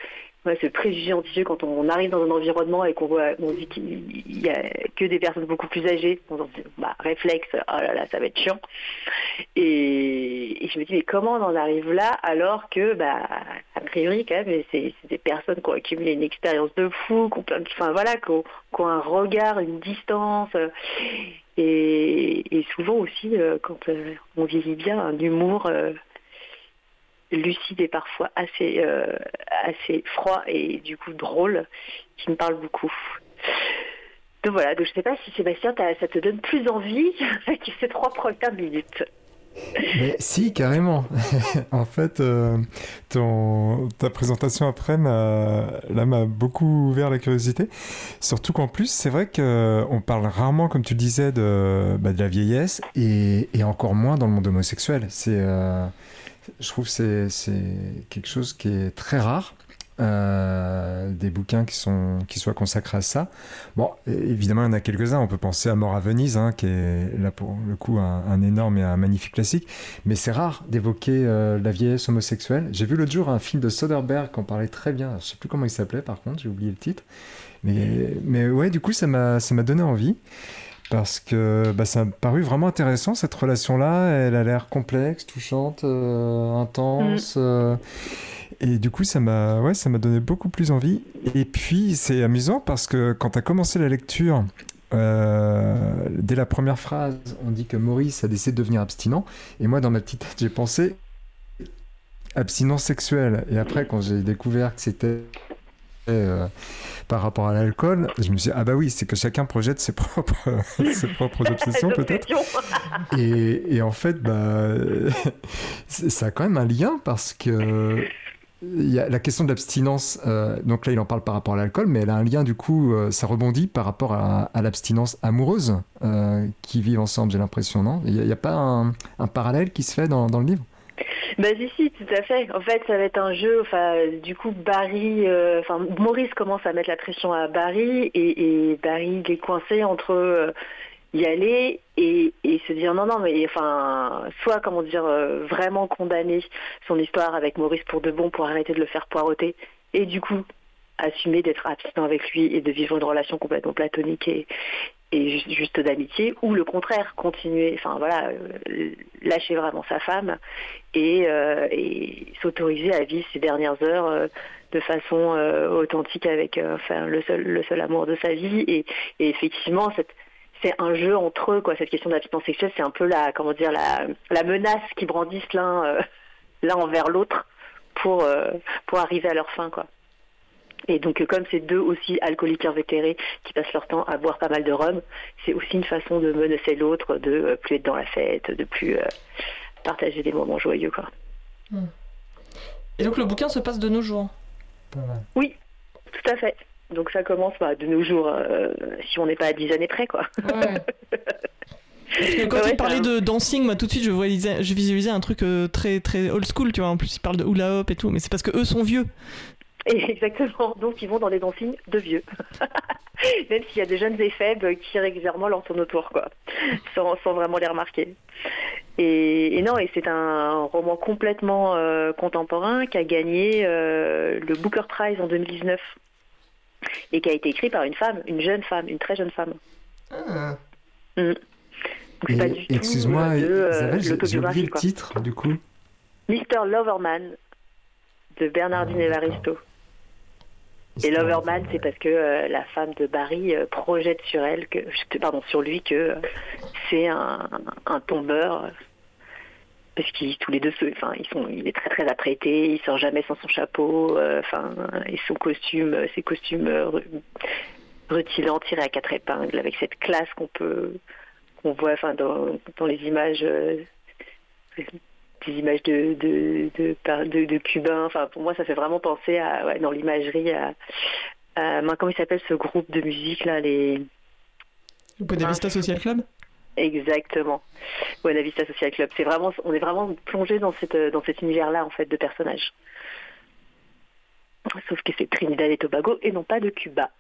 Speaker 2: ouais, ce préjugé anti quand on arrive dans un environnement et qu'on voit, on dit qu'il y a que des personnes beaucoup plus âgées, on se dit, bah, réflexe, oh là là, ça va être chiant. Et, je me dis, mais comment on en arrive là alors que, bah, a priori, quand même, c'est des personnes qui ont accumulé une expérience de fou, qui ont enfin voilà, qui ont, un regard, une distance. Et, souvent aussi, euh, quand euh, on vieillit bien, un humour. Euh, lucide et parfois assez, assez froid et du coup drôle qui me parle beaucoup. Donc voilà, donc je sais pas si Sébastien, ça te donne plus envie avec ces trois premières minutes.
Speaker 3: Mais si, carrément. en fait, euh, ton, ta présentation après m'a beaucoup ouvert la curiosité. Surtout qu'en plus, c'est vrai qu'on parle rarement, comme tu le disais, de, bah, de la vieillesse et, encore moins dans le monde homosexuel. C'est, euh, je trouve que c'est quelque chose qui est très rare. Euh, des bouquins qui, sont, qui soient consacrés à ça. Bon, évidemment, il y en a quelques-uns. On peut penser à Mort à Venise, hein, qui est là pour le coup un, énorme et un magnifique classique. Mais c'est rare d'évoquer euh, la vieillesse homosexuelle. J'ai vu l'autre jour un film de Soderbergh qui en parlait très bien. Je sais plus comment il s'appelait, par contre, j'ai oublié le titre. Mais, mais ouais, du coup, ça m'a donné envie parce que bah, ça m'a paru vraiment intéressant cette relation-là. Elle a l'air complexe, touchante, euh, intense. Mm. Et du coup, ça m'a ouais, ça m'a donné beaucoup plus envie. Et puis, c'est amusant parce que quand tu as commencé la lecture, euh, dès la première phrase, on dit que Maurice a décidé de devenir abstinent. Et moi, dans ma petite tête, j'ai pensé abstinence sexuelle. Et après, quand j'ai découvert que c'était euh, par rapport à l'alcool, je me suis dit, ah bah oui, c'est que chacun projette ses propres, ses propres obsessions peut-être. et, et, en fait, bah, ça a quand même un lien parce que il y a la question de l'abstinence, euh, donc là il en parle par rapport à l'alcool, mais elle a un lien du coup, euh, ça rebondit par rapport à, l'abstinence amoureuse euh, qui vivent ensemble, j'ai l'impression, non? Il n'y a, pas un, parallèle qui se fait dans, le livre?
Speaker 2: Bah si, si, tout à fait. En fait, ça va être un jeu. Enfin, du coup, Barry, enfin Maurice commence à mettre la pression à Barry et, Barry est coincé entre y aller et, se dire non non mais enfin soit comment dire euh, vraiment condamner son histoire avec Maurice pour de bon pour arrêter de le faire poireauter et du coup assumer d'être abstinent avec lui et de vivre une relation complètement platonique et, et juste, d'amitié ou le contraire continuer enfin voilà euh, lâcher vraiment sa femme et, euh, et s'autoriser à vivre ses dernières heures de façon authentique avec enfin le seul le seul amour de sa vie et, effectivement cette c'est un jeu entre eux, quoi. Cette question d'abstinence sexuelle, c'est un peu la, comment dire, la, la menace qu'ils brandissent l'un, euh, l'un envers l'autre pour, euh, pour arriver à leur fin, quoi. Et donc, comme c'est deux aussi alcooliques invétérés qui passent leur temps à boire pas mal de rhum, c'est aussi une façon de menacer l'autre, de euh, plus être dans la fête, de plus partager des moments joyeux, quoi.
Speaker 4: Hmm. Et donc, le bouquin se passe de nos jours.
Speaker 2: Oui, tout à fait. Donc ça commence bah, de nos jours, euh, si on n'est pas à 10 années près, quoi.
Speaker 4: quand il parlait de dancing, moi tout de suite je, voyais, je visualisais un truc euh, très très old school, tu vois. En plus, il parle de hula hop et tout, mais c'est parce que eux sont vieux.
Speaker 2: exactement. Donc ils vont dans des dancing de vieux. Même s'il y a des jeunes et faibles qui régulièrement leur tournent autour, quoi, sans, vraiment les remarquer. Et, non, et c'est un roman complètement euh, contemporain qui a gagné le Booker Prize en 2019 et qui a été écrit par une femme, une jeune femme, une très jeune femme. Ah.
Speaker 3: Mm. Excuse-moi, euh, j'ai oublié le titre du coup.
Speaker 2: Mr. Loverman de Bernardine ah, Evaristo. Et Loverman, c'est parce que euh, la femme de Barry euh, projette sur elle, que, pardon, sur lui que c'est un, un, tombeur parce qu'ils tous les deux, enfin, ils sont, il est très très apprêté, il sort jamais sans son chapeau, euh, enfin, et son costume, euh, ses costumes euh, rutilants tirés à quatre épingles, avec cette classe qu'on peut, qu'on voit, enfin, dans, dans les images, des images de de, de, de, cubains. Enfin, pour moi, ça fait vraiment penser à, ouais, dans l'imagerie, à, à, comment il s'appelle ce groupe de musique là, les.
Speaker 4: Buena Vista Social Club?
Speaker 2: Exactement. Buena Vista Social Club. C'est vraiment, on est vraiment plongé dans cette, dans cet univers-là en fait de personnages. Sauf que c'est Trinidad et Tobago et non pas de Cuba.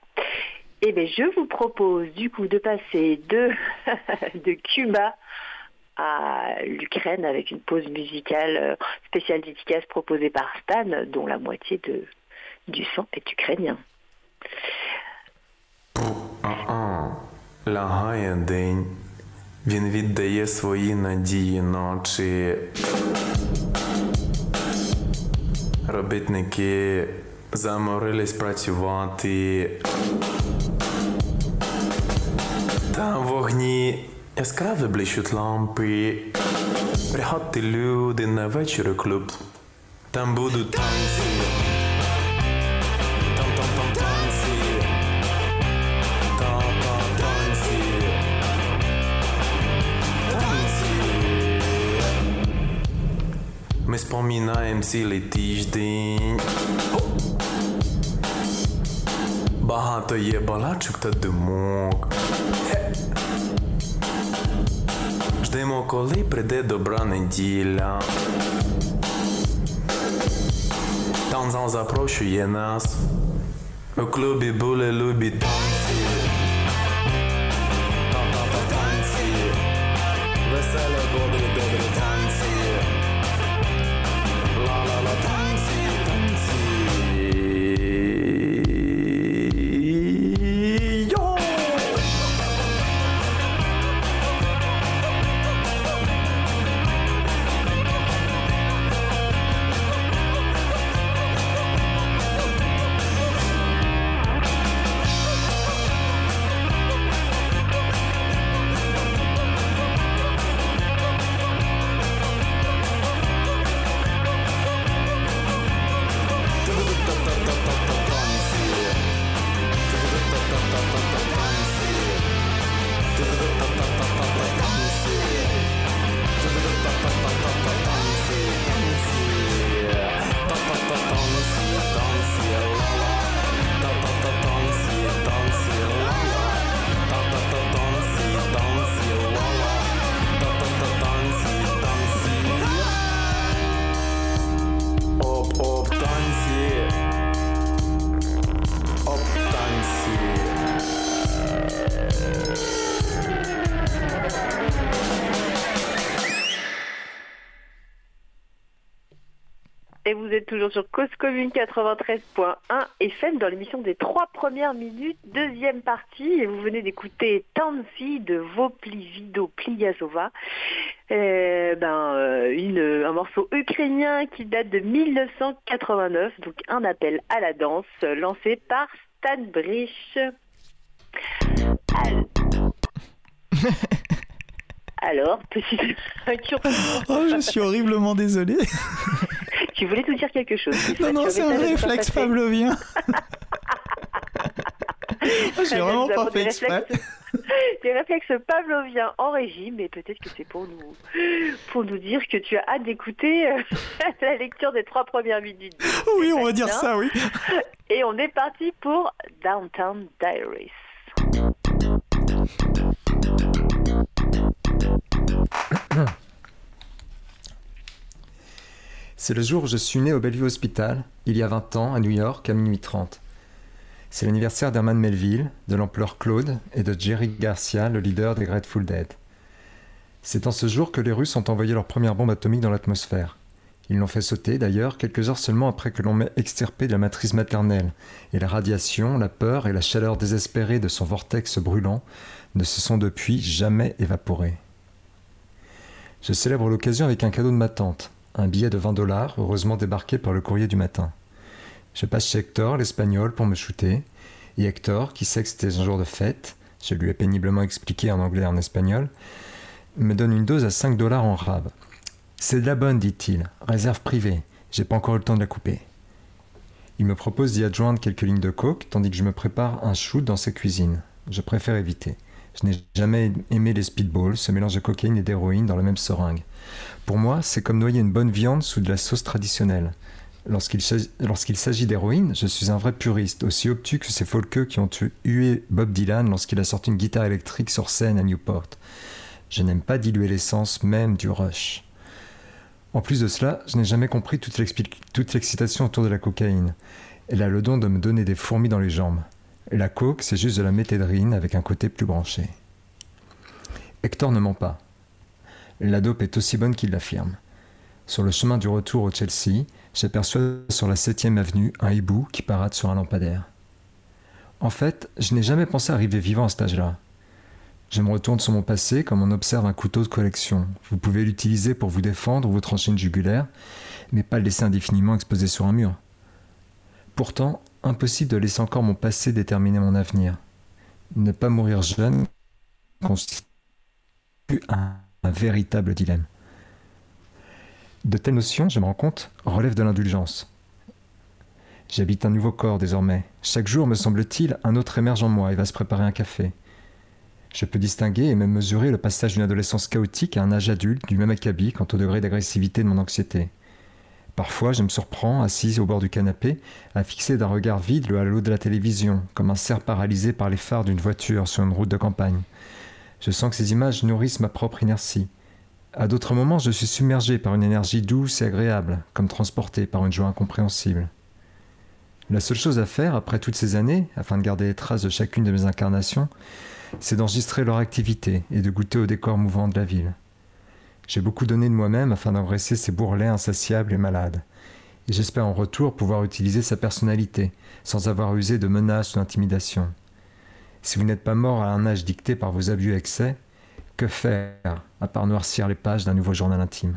Speaker 2: Eh bien, je vous propose du coup de passer de, de Cuba à l'Ukraine avec une pause musicale euh, spéciale dédicace proposée par Stan, dont la moitié de, du sang est ukrainien.
Speaker 5: Він віддає свої надії ночі. Робітники заморились працювати. Та в вогні яскраво блищуть лампи. Приходьте люди на вечір у клуб. Там будут танцы. Там-там-там танцы. Та-та танцы. Танцы. Мы вспоминаем цілий тиждень. Багато є балачок та думок. Ждемо, коли прийде добра неділя. Танзал запрошує нас. У клубі були любі танці.
Speaker 2: Toujours sur Cause Commune 93.1 FM dans l'émission des trois premières minutes, deuxième partie. Et vous venez d'écouter Tansi de Voplivido Pliazova. Euh, ben, euh, une, un morceau ukrainien qui date de 1989, donc un appel à la danse lancé par Stan Brich. Al- Alors, petite.
Speaker 6: Oh, je suis horriblement désolé.
Speaker 2: Tu voulais nous dire quelque chose.
Speaker 6: Non, non, c'est un réflexe pavlovien. J'ai vraiment
Speaker 2: Nous
Speaker 6: pas fait
Speaker 2: des
Speaker 6: exprès.
Speaker 2: réflexes- Des réflexes pavloviens en régime, mais peut-être que c'est pour nous, pour nous dire que tu as hâte d'écouter euh, la lecture des trois premières minutes.
Speaker 6: Oui, on va dire ça, oui.
Speaker 2: Et on est parti pour Downtown Diaries.
Speaker 3: C'est le jour où je suis né au Bellevue Hospital, il y a 20 ans, à New York, à minuit 30. C'est l'anniversaire d'Herman Melville, de l'ampleur Claude et de Jerry Garcia, le leader des Grateful Dead. C'est en ce jour que les Russes ont envoyé leur première bombe atomique dans l'atmosphère. Ils l'ont fait sauter d'ailleurs quelques heures seulement après que l'on m'ait extirpé de la matrice maternelle, et la radiation, la peur et la chaleur désespérée de son vortex brûlant ne se sont depuis jamais évaporés. Je célèbre l'occasion avec un cadeau de ma tante, un billet de 20 dollars, heureusement débarqué par le courrier du matin. Je passe chez Hector, l'espagnol, pour me shooter, et Hector, qui sait que c'était un jour de fête, je lui ai péniblement expliqué en anglais et en espagnol, me donne une dose à 5 dollars en rab. C'est de la bonne, dit-il, réserve privée, j'ai pas encore eu le temps de la couper. Il me propose d'y adjoindre quelques lignes de coke, tandis que je me prépare un shoot dans sa cuisine. Je préfère éviter. Je n'ai jamais aimé les speedballs, ce mélange de cocaïne et d'héroïne dans la même seringue. Pour moi, c'est comme noyer une bonne viande sous de la sauce traditionnelle. Lorsqu'il s'agit- d'héroïne, je suis un vrai puriste, aussi obtus que ces folkeux qui ont hué Bob Dylan lorsqu'il a sorti une guitare électrique sur scène à Newport. Je n'aime pas diluer l'essence même du rush. En plus de cela, je n'ai jamais compris toute l'excitation autour de la cocaïne. Elle a le don de me donner des fourmis dans les jambes. La coke, c'est juste de la méthédrine avec un côté plus branché. Hector ne ment pas. La dope est aussi bonne qu'il l'affirme. Sur le chemin du retour au Chelsea, j'aperçois sur la 7ème avenue un hibou qui parade sur un lampadaire. En fait, je n'ai jamais pensé arriver vivant à cet âge-là. Je me retourne sur mon passé comme on observe un couteau de collection. Vous pouvez l'utiliser pour vous défendre ou vous trancher une jugulaire, mais pas le laisser indéfiniment exposé sur un mur. Pourtant, impossible de laisser encore mon passé déterminer mon avenir. Ne pas mourir jeune constitue un, un véritable dilemme. De telles notions, je me rends compte, relèvent de l'indulgence. J'habite un nouveau corps désormais. Chaque jour, me semble-t-il, un autre émerge en moi et va se préparer un café. Je peux distinguer et même mesurer le passage d'une adolescence chaotique à un âge adulte du même acabit quant au degré d'agressivité de mon anxiété. Parfois, je me surprends, assise au bord du canapé, à fixer d'un regard vide le halo de la télévision, comme un cerf paralysé par les phares d'une voiture sur une route de campagne. Je sens que ces images nourrissent ma propre inertie. À d'autres moments, je suis submergé par une énergie douce et agréable, comme transporté par une joie incompréhensible. La seule chose à faire, après toutes ces années, afin de garder les traces de chacune de mes incarnations, c'est d'enregistrer leur activité et de goûter au décor mouvant de la ville. J'ai beaucoup donné de moi-même afin d'engraisser ces bourrelets insatiables et malades. Et j'espère en retour pouvoir utiliser sa personnalité, sans avoir usé de menaces ou d'intimidation. Si vous n'êtes pas mort à un âge dicté par vos abus et excès, que faire à part noircir les pages d'un nouveau journal intime?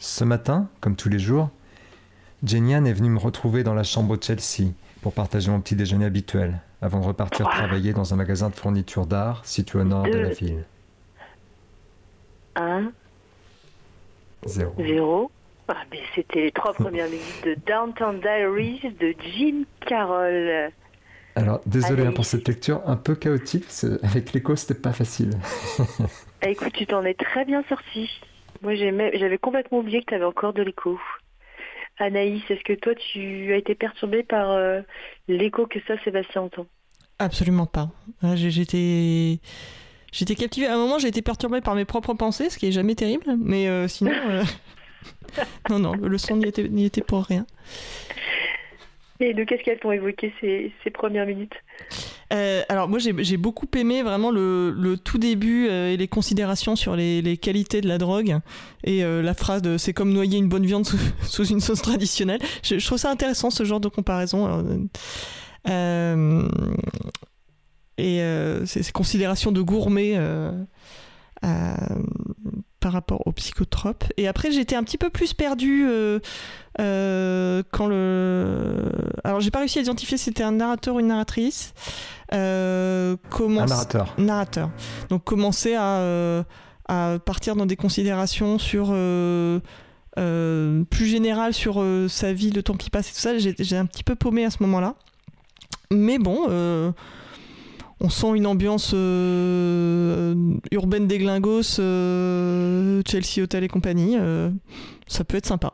Speaker 3: Ce matin, comme tous les jours, Jenny est venue me retrouver dans la chambre de Chelsea pour partager mon petit déjeuner habituel, avant de repartir travailler dans un magasin de fourniture d'art situé au nord de la ville.
Speaker 2: 1,
Speaker 3: Zéro.
Speaker 2: 0. Ah, mais c'était les trois premières minutes de Downtown Diaries de Jim Carroll.
Speaker 3: Alors, désolé
Speaker 2: Allez.
Speaker 3: hein, pour cette lecture un peu chaotique, avec l'écho, c'était pas facile.
Speaker 2: Ah, écoute, tu t'en es très bien sorti. Moi, j'avais complètement oublié que tu avais encore de l'écho. Anaïs, est-ce que toi, tu as été perturbée par euh, l'écho que ça, Sébastien entend
Speaker 4: Absolument pas. J'ai- J'étais. J'étais captivé. À un moment, j'ai été perturbé par mes propres pensées, ce qui est jamais terrible. Mais euh, sinon. euh, non, non, le son n'y était, n'y était pour rien.
Speaker 2: Et de qu'est-ce qu'elles t'ont évoqué ces, ces premières minutes?
Speaker 4: Euh, alors moi j'ai beaucoup aimé vraiment le, le tout début et les considérations sur les, les qualités de la drogue et la phrase de c'est comme noyer une bonne viande sous, sous une sauce traditionnelle. Je, je trouve ça intéressant ce genre de comparaison. euh, et euh, ces, ces considérations de gourmet euh, euh, par rapport aux psychotropes. Et après j'étais un petit peu plus perdue euh, euh, quand le... Alors j'ai pas réussi à identifier si c'était un narrateur ou une narratrice. Euh, comment
Speaker 3: Un narrateur.
Speaker 4: narrateur. Donc commencer à, à partir dans des considérations sur plus générales sur sa vie, le temps qui passe et tout ça. J'ai un petit peu paumé à ce moment-là. Mais bon, on sent une ambiance euh, urbaine des glingos, euh, Chelsea Hotel et compagnie. euh, ça peut être sympa.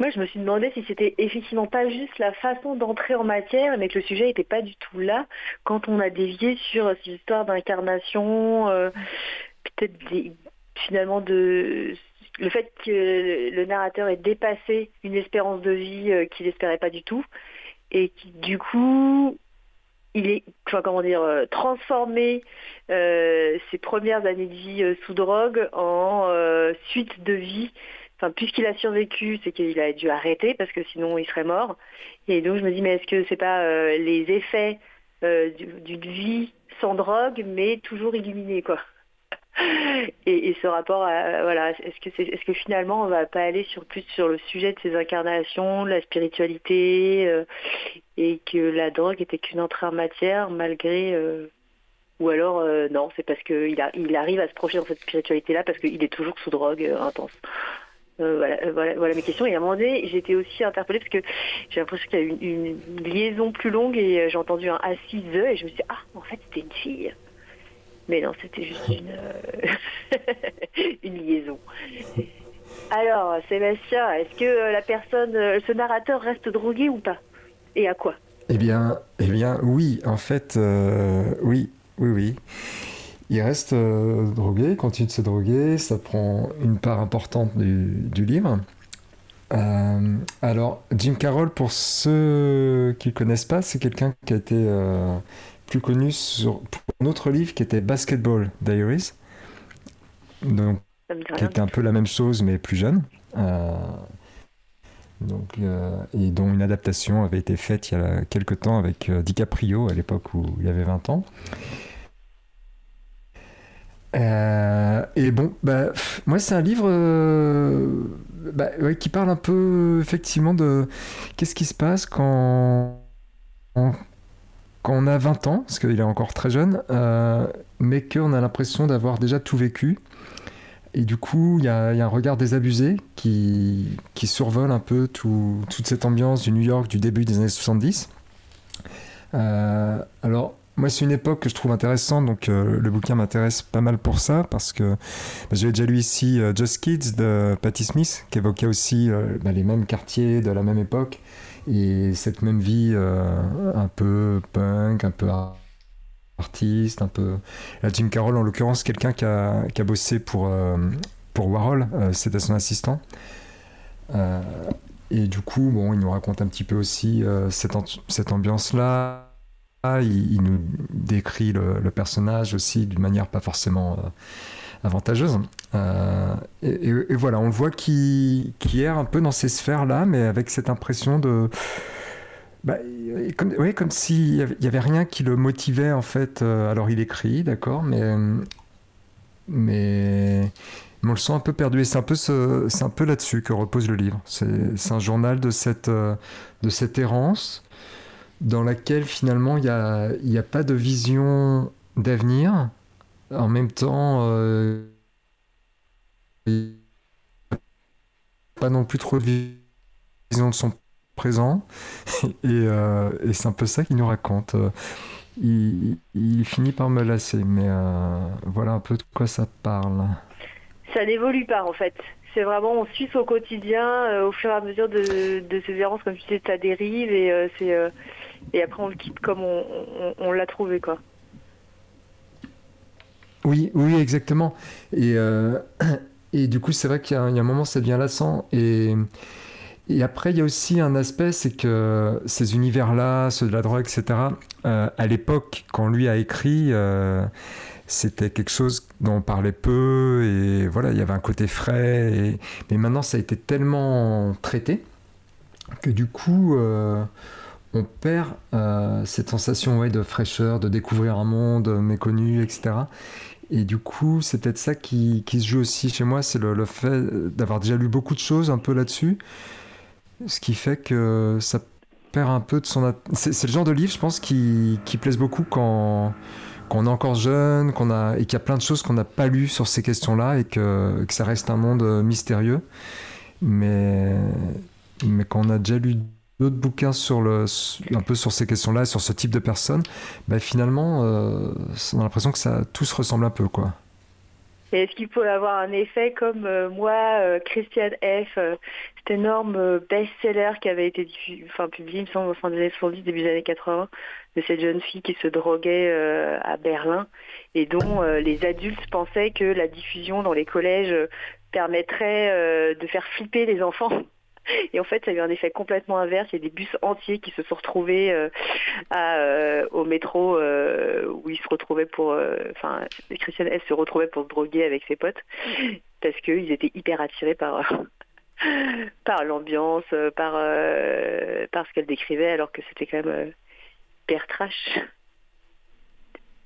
Speaker 2: Moi, je me suis demandé si c'était effectivement pas juste la façon d'entrer en matière, mais que le sujet n'était pas du tout là quand on a dévié sur ces histoires d'incarnation, peut-être finalement de le fait que le narrateur ait dépassé une espérance de vie qu'il n'espérait pas du tout, et qui du coup il est, comment euh, transformé euh, ses premières années de vie euh, sous drogue en suite de vie puisqu'il a survécu, c'est qu'il a dû arrêter parce que sinon il serait mort. Et donc je me dis mais est-ce que c'est pas les effets du- d'une vie sans drogue mais toujours illuminée quoi? Et, ce rapport à voilà est-ce que est-ce que finalement on va pas aller sur plus sur le sujet de ces incarnations, la spiritualité euh, et que la drogue était qu'une entrée en matière malgré euh, ou alors euh, non c'est parce qu'il arrive à se projeter dans cette spiritualité là parce qu'il est toujours sous drogue euh, intense. Euh, voilà, euh, voilà, voilà mes questions. Et à un moment donné, j'étais aussi interpellée parce que j'ai l'impression qu'il y a eu une, une liaison plus longue et euh, j'ai entendu un assise et je me suis dit, ah, en fait, c'était une fille. Mais non, c'était juste une, euh, une liaison. Alors, Sébastien, est-ce que euh, la personne, euh, ce narrateur reste drogué ou pas? Et à quoi?
Speaker 3: Eh bien, eh bien, oui, en fait, oui, oui, oui. Il reste euh, drogué, continue de se droguer, ça prend une part importante du, livre. Alors, Jim Carroll, pour ceux qui ne connaissent pas, c'est quelqu'un qui a été plus connu sur, pour un autre livre qui était Basketball Diaries, donc, qui était un peu la même chose mais plus jeune. Euh, donc, euh, et dont une adaptation avait été faite il y a quelques temps avec euh, DiCaprio à l'époque où il avait 20 ans. Euh, et bon, bah, moi c'est un livre bah, ouais, qui parle un peu effectivement de qu'est-ce qui se passe quand, quand on a 20 ans, parce qu'il est encore très jeune, euh, mais qu'on a l'impression d'avoir déjà tout vécu. Et du coup, il y, a, un regard désabusé qui, survole un peu toute cette ambiance du New York du début des années 70. Euh, alors, moi, c'est une époque que je trouve intéressante, donc euh, le bouquin m'intéresse pas mal pour ça, parce que bah, j'avais déjà lu ici Just Kids de Patti Smith, qui évoquait aussi bah, les mêmes quartiers de la même époque, et cette même vie un peu punk, un peu artiste, un peu... La Jim Carroll, en l'occurrence, quelqu'un qui a, qui a, bossé pour, pour Warhol, c'était son assistant. et du coup, bon, il nous raconte un petit peu aussi cette, cette ambiance-là il, nous décrit le, personnage aussi d'une manière pas forcément euh, avantageuse. Euh, et, voilà, on le voit qui, qui erre un peu dans ces sphères-là, mais avec cette impression de... Bah, comme, ouais, comme s'il n'y avait, avait, rien qui le motivait en fait. Euh, alors il écrit, d'accord, mais, mais, on le sent un peu perdu. Et c'est un peu, peu là-dessus que repose le livre. C'est un journal de cette, de cette errance dans laquelle finalement il n'y a, a, pas de vision d'avenir. En même temps, euh, pas non plus trop de vision de son présent. Euh, et, c'est un peu ça qu'il nous raconte. Il, finit par me lasser, mais euh, voilà un peu de quoi ça parle.
Speaker 2: Ça n'évolue pas en fait c'est vraiment on suit au quotidien au fur et à mesure de, ces errances comme tu disais de sa dérive et c'est et après on le quitte comme on, l'a trouvé quoi.
Speaker 3: Oui, oui, exactement. Et, euh, et du coup, c'est vrai qu'il y, a un moment, ça devient lassant. Et, après, il y a aussi un aspect, c'est que ces univers-là, ceux de la drogue, etc., euh, à l'époque, quand lui a écrit, euh, c'était quelque chose dont on parlait peu, et voilà, il y avait un côté frais. Mais maintenant, ça a été tellement traité que du coup on perd cette sensation de fraîcheur, de découvrir un monde méconnu, etc. Et du coup, c'est peut-être ça qui, se joue aussi chez moi, c'est le, fait d'avoir déjà lu beaucoup de choses un peu là-dessus, ce qui fait que ça perd un peu de son... C'est le genre de livre, je pense, qui, qui plaise beaucoup quand, on est encore jeune, qu'on a, et qu'il y a plein de choses qu'on n'a pas lues sur ces questions-là, et que, que, ça reste un monde mystérieux. Mais, mais quand on a déjà lu d'autres bouquins sur le, un peu sur ces questions-là, sur ce type de personnes, bah, finalement, euh, on a l'impression que ça tous ressemble un peu, quoi.
Speaker 2: est-ce qu'il peut avoir un effet comme euh, moi, euh, Christiane F, cet énorme best-seller qui avait été enfin, publié, il me semble, fin des années 70, début des années 80, de cette jeune fille qui se droguait à Berlin et dont les adultes pensaient que la diffusion dans les collèges permettrait de faire flipper les enfants Et en fait, ça a eu un effet complètement inverse. Il y a des bus entiers qui se sont retrouvés euh, euh, au métro euh, où ils se retrouvaient pour... Enfin, Christiane S se retrouvait pour se droguer avec ses potes parce qu'ils étaient hyper attirés par... par l'ambiance, par, par ce qu'elle décrivait, alors que c'était quand même hyper trash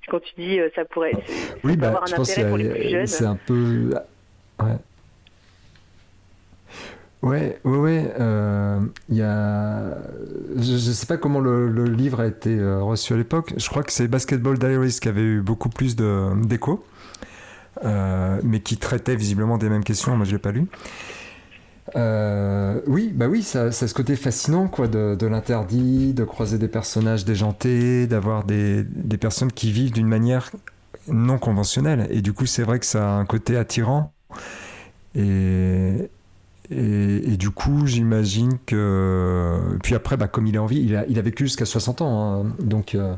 Speaker 2: quand tu dis ça pourrait
Speaker 3: oui, bah, avoir un intérêt pour les plus jeunes. C'est un peu. Ouais. Ouais, ouais, ouais. Euh, y a... Je ne sais pas comment le, livre a été euh, reçu à l'époque. Je crois que c'est Basketball Diaries qui avait eu beaucoup plus d'écho, euh, mais qui traitait visiblement des mêmes questions. Moi, je l'ai pas lu. Oui, bah oui, ça, ça, a ce côté fascinant quoi, de, de l'interdit, de croiser des personnages déjantés, d'avoir des, des personnes qui vivent d'une manière non conventionnelle. Et du coup, c'est vrai que ça a un côté attirant. Et, et, du coup, j'imagine que. Puis après, bah, comme il est en vie, il a, il a vécu jusqu'à 60 ans. Hein. donc, euh,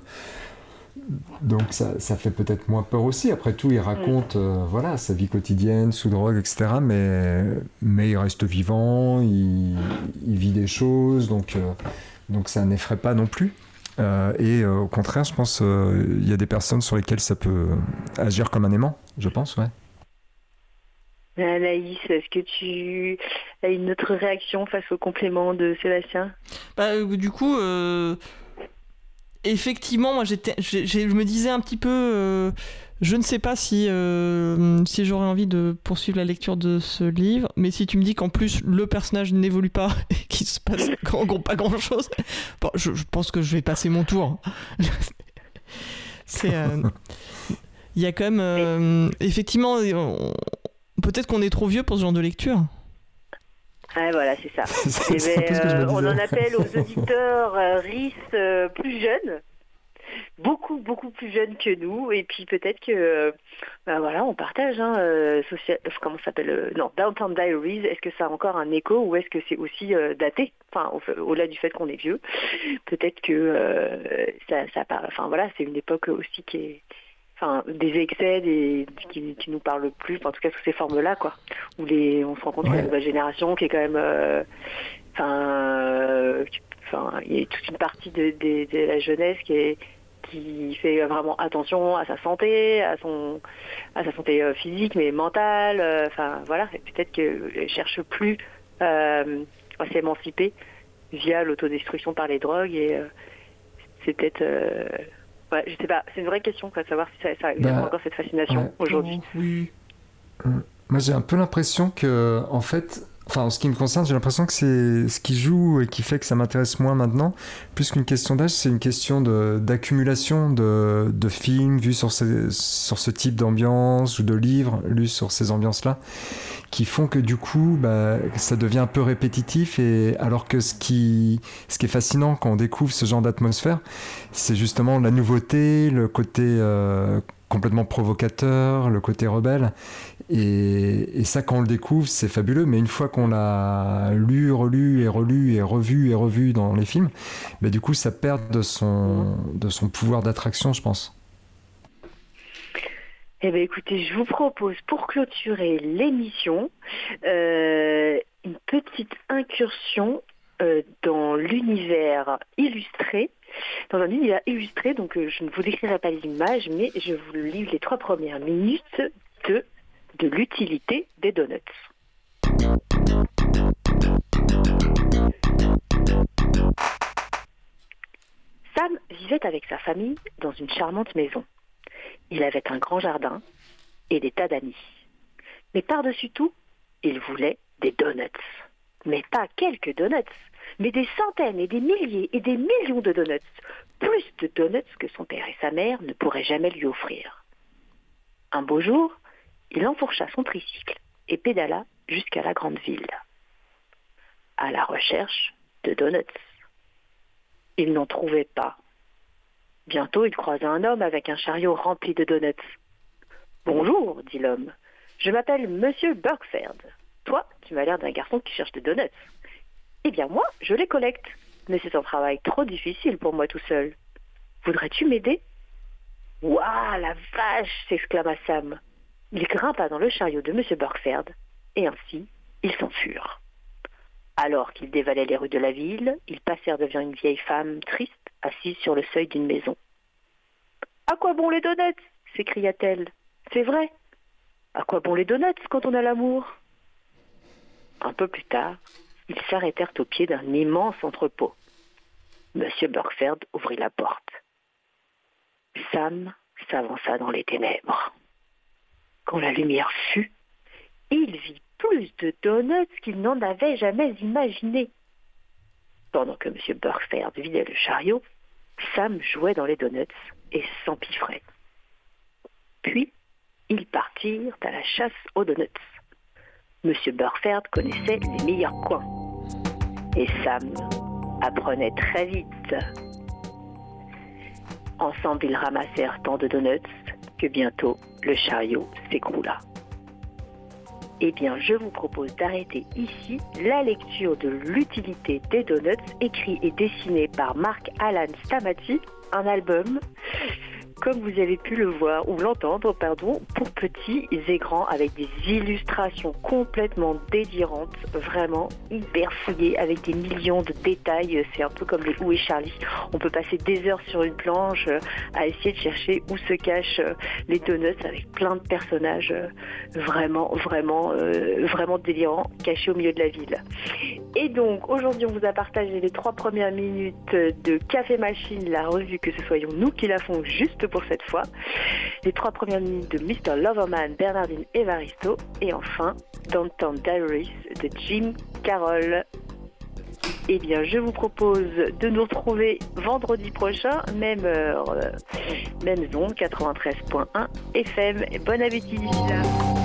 Speaker 3: donc ça, ça fait peut-être moins peur aussi. Après tout, il raconte euh, voilà, sa vie quotidienne sous drogue, etc. Mais, mais il reste vivant, il, il vit des choses. Donc, euh, donc ça n'effraie pas non plus. et au contraire, je pense qu'il y a des personnes sur lesquelles ça peut agir comme un aimant, je pense, ouais.
Speaker 2: Anaïs, est-ce que tu as une autre réaction face au complément de Sébastien?
Speaker 4: Bah, euh, Du coup, euh, effectivement, moi, j'étais, je me disais un petit peu, euh, je ne sais pas si, si j'aurais envie de poursuivre la lecture de ce livre, mais si tu me dis qu'en plus le personnage n'évolue pas et qu'il se passe pas grand-chose, bon, je, pense que je vais passer mon tour. C'est... Il y a quand même... effectivement Peut-être qu'on est trop vieux pour ce genre de lecture.
Speaker 2: Ouais, voilà, c'est ça.
Speaker 3: C'est
Speaker 2: Eh
Speaker 3: c'est
Speaker 2: ben,
Speaker 3: ce
Speaker 2: euh, on en appelle aux auditeurs euh, RIS euh, plus jeunes, beaucoup, beaucoup plus jeunes que nous. Et puis peut-être que, ben voilà, on partage, hein, social- comment ça s'appelle Non, Downtown Diaries, est-ce que ça a encore un écho ou est-ce que c'est aussi daté? Enfin, au- au-delà du fait qu'on est vieux, peut-être que ça, ça parle. Enfin voilà, c'est une époque aussi qui est. Enfin, des excès, des, qui, qui nous parlent plus, en tout cas sous ces formes-là, quoi. Où les, on se rend compte que la nouvelle génération qui est quand même euh, enfin, euh, enfin, il y a toute une partie de, de- de la jeunesse qui est qui fait vraiment attention à sa santé, à son à sa santé euh, physique mais mentale. euh, Enfin voilà, peut-être qu'elle cherche plus euh, à s'émanciper via l'autodestruction par les drogues et c'est peut-être ouais, je sais pas, c'est une vraie question quoi, de savoir si ça, ça il y a
Speaker 3: Bah,
Speaker 2: encore cette fascination
Speaker 3: ouais.
Speaker 2: aujourd'hui.
Speaker 4: Oui.
Speaker 3: Moi, j'ai un peu l'impression que, en fait, enfin, en ce qui me concerne, j'ai l'impression que c'est ce qui joue et qui fait que ça m'intéresse moins maintenant. Plus qu'une question d'âge, c'est une question d'accumulation de, de films vus sur, ces- sur ce type d'ambiance ou de livres lus sur ces ambiances-là, qui font que du coup, bah, ça devient un peu répétitif. Et alors que ce qui, ce qui est fascinant quand on découvre ce genre d'atmosphère, c'est justement la nouveauté, le côté euh, complètement provocateur, le côté rebelle. Et, ça, quand on le découvre, c'est fabuleux. Mais une fois qu'on l'a lu, relu et relu et revu et revu dans les films, bah, du coup, ça perd de son, de son pouvoir d'attraction, je pense.
Speaker 2: Eh bien, écoutez, je vous propose pour clôturer l'émission euh, une petite incursion euh, dans l'univers illustré, dans un univers illustré. Donc, euh, je ne vous décrirai pas les images, mais je vous lis les trois premières minutes de de l'utilité des donuts. Sam vivait avec sa famille dans une charmante maison. Il avait un grand jardin et des tas d'amis. Mais par-dessus tout, il voulait des donuts. Mais pas quelques donuts, mais des centaines et des milliers et des millions de donuts. Plus de donuts que son père et sa mère ne pourraient jamais lui offrir. Un beau jour, il enfourcha son tricycle et pédala jusqu'à la grande ville, à la recherche de donuts. Il n'en trouvait pas. Bientôt, il croisa un homme avec un chariot rempli de donuts. Bonjour, dit l'homme. Je m'appelle Monsieur Burkford. Toi, tu m'as l'air d'un garçon qui cherche des donuts. Eh bien, moi, je les collecte. Mais c'est un travail trop difficile pour moi tout seul. Voudrais-tu m'aider? Ouah, la vache s'exclama Sam. Il grimpa dans le chariot de Monsieur Burkford, et ainsi, ils s'en furent. Alors qu'ils dévalaient les rues de la ville, ils passèrent devant une vieille femme triste, assise sur le seuil d'une maison. À quoi bon les donuts? s'écria-t-elle. C'est vrai. À quoi bon les donuts quand on a l'amour? Un peu plus tard, ils s'arrêtèrent au pied d'un immense entrepôt. Monsieur Burkford ouvrit la porte. Sam s'avança dans les ténèbres. Quand la lumière fut, il vit plus de donuts qu'il n'en avait jamais imaginé. Pendant que M. Burkford vidait le chariot, Sam jouait dans les donuts et s'empiffrait. Puis, ils partirent à la chasse aux donuts. M. Burkford connaissait les meilleurs coins. Et Sam apprenait très vite. Ensemble, ils ramassèrent tant de donuts que bientôt le chariot s'écroula. Eh bien, je vous propose d'arrêter ici la lecture de l'utilité des donuts, écrit et dessiné par Marc Alan Stamati, un album, comme vous avez pu le voir ou l'entendre, pardon, pour petits et grands, avec des illustrations complètement délirantes, vraiment hyper fouillées, avec des millions de détails. C'est un peu comme les Où est Charlie? On peut passer des heures sur une planche euh, à essayer de chercher où se cachent euh, les donuts, avec plein de personnages euh, vraiment, vraiment, vraiment délirants, cachés au milieu de la ville. Et donc, aujourd'hui, on vous a partagé les trois premières minutes de Café Machine, la revue que ce soyons nous qui la font juste pour cette fois. Les trois premières minutes de Mr. Loverman, Bernardine Evaristo. Et enfin, Downtown Diaries de Jim Carroll. Eh bien, je vous propose de nous retrouver vendredi prochain, même heure, euh, même zone, 93.1 FM. Bon appétit d'ici.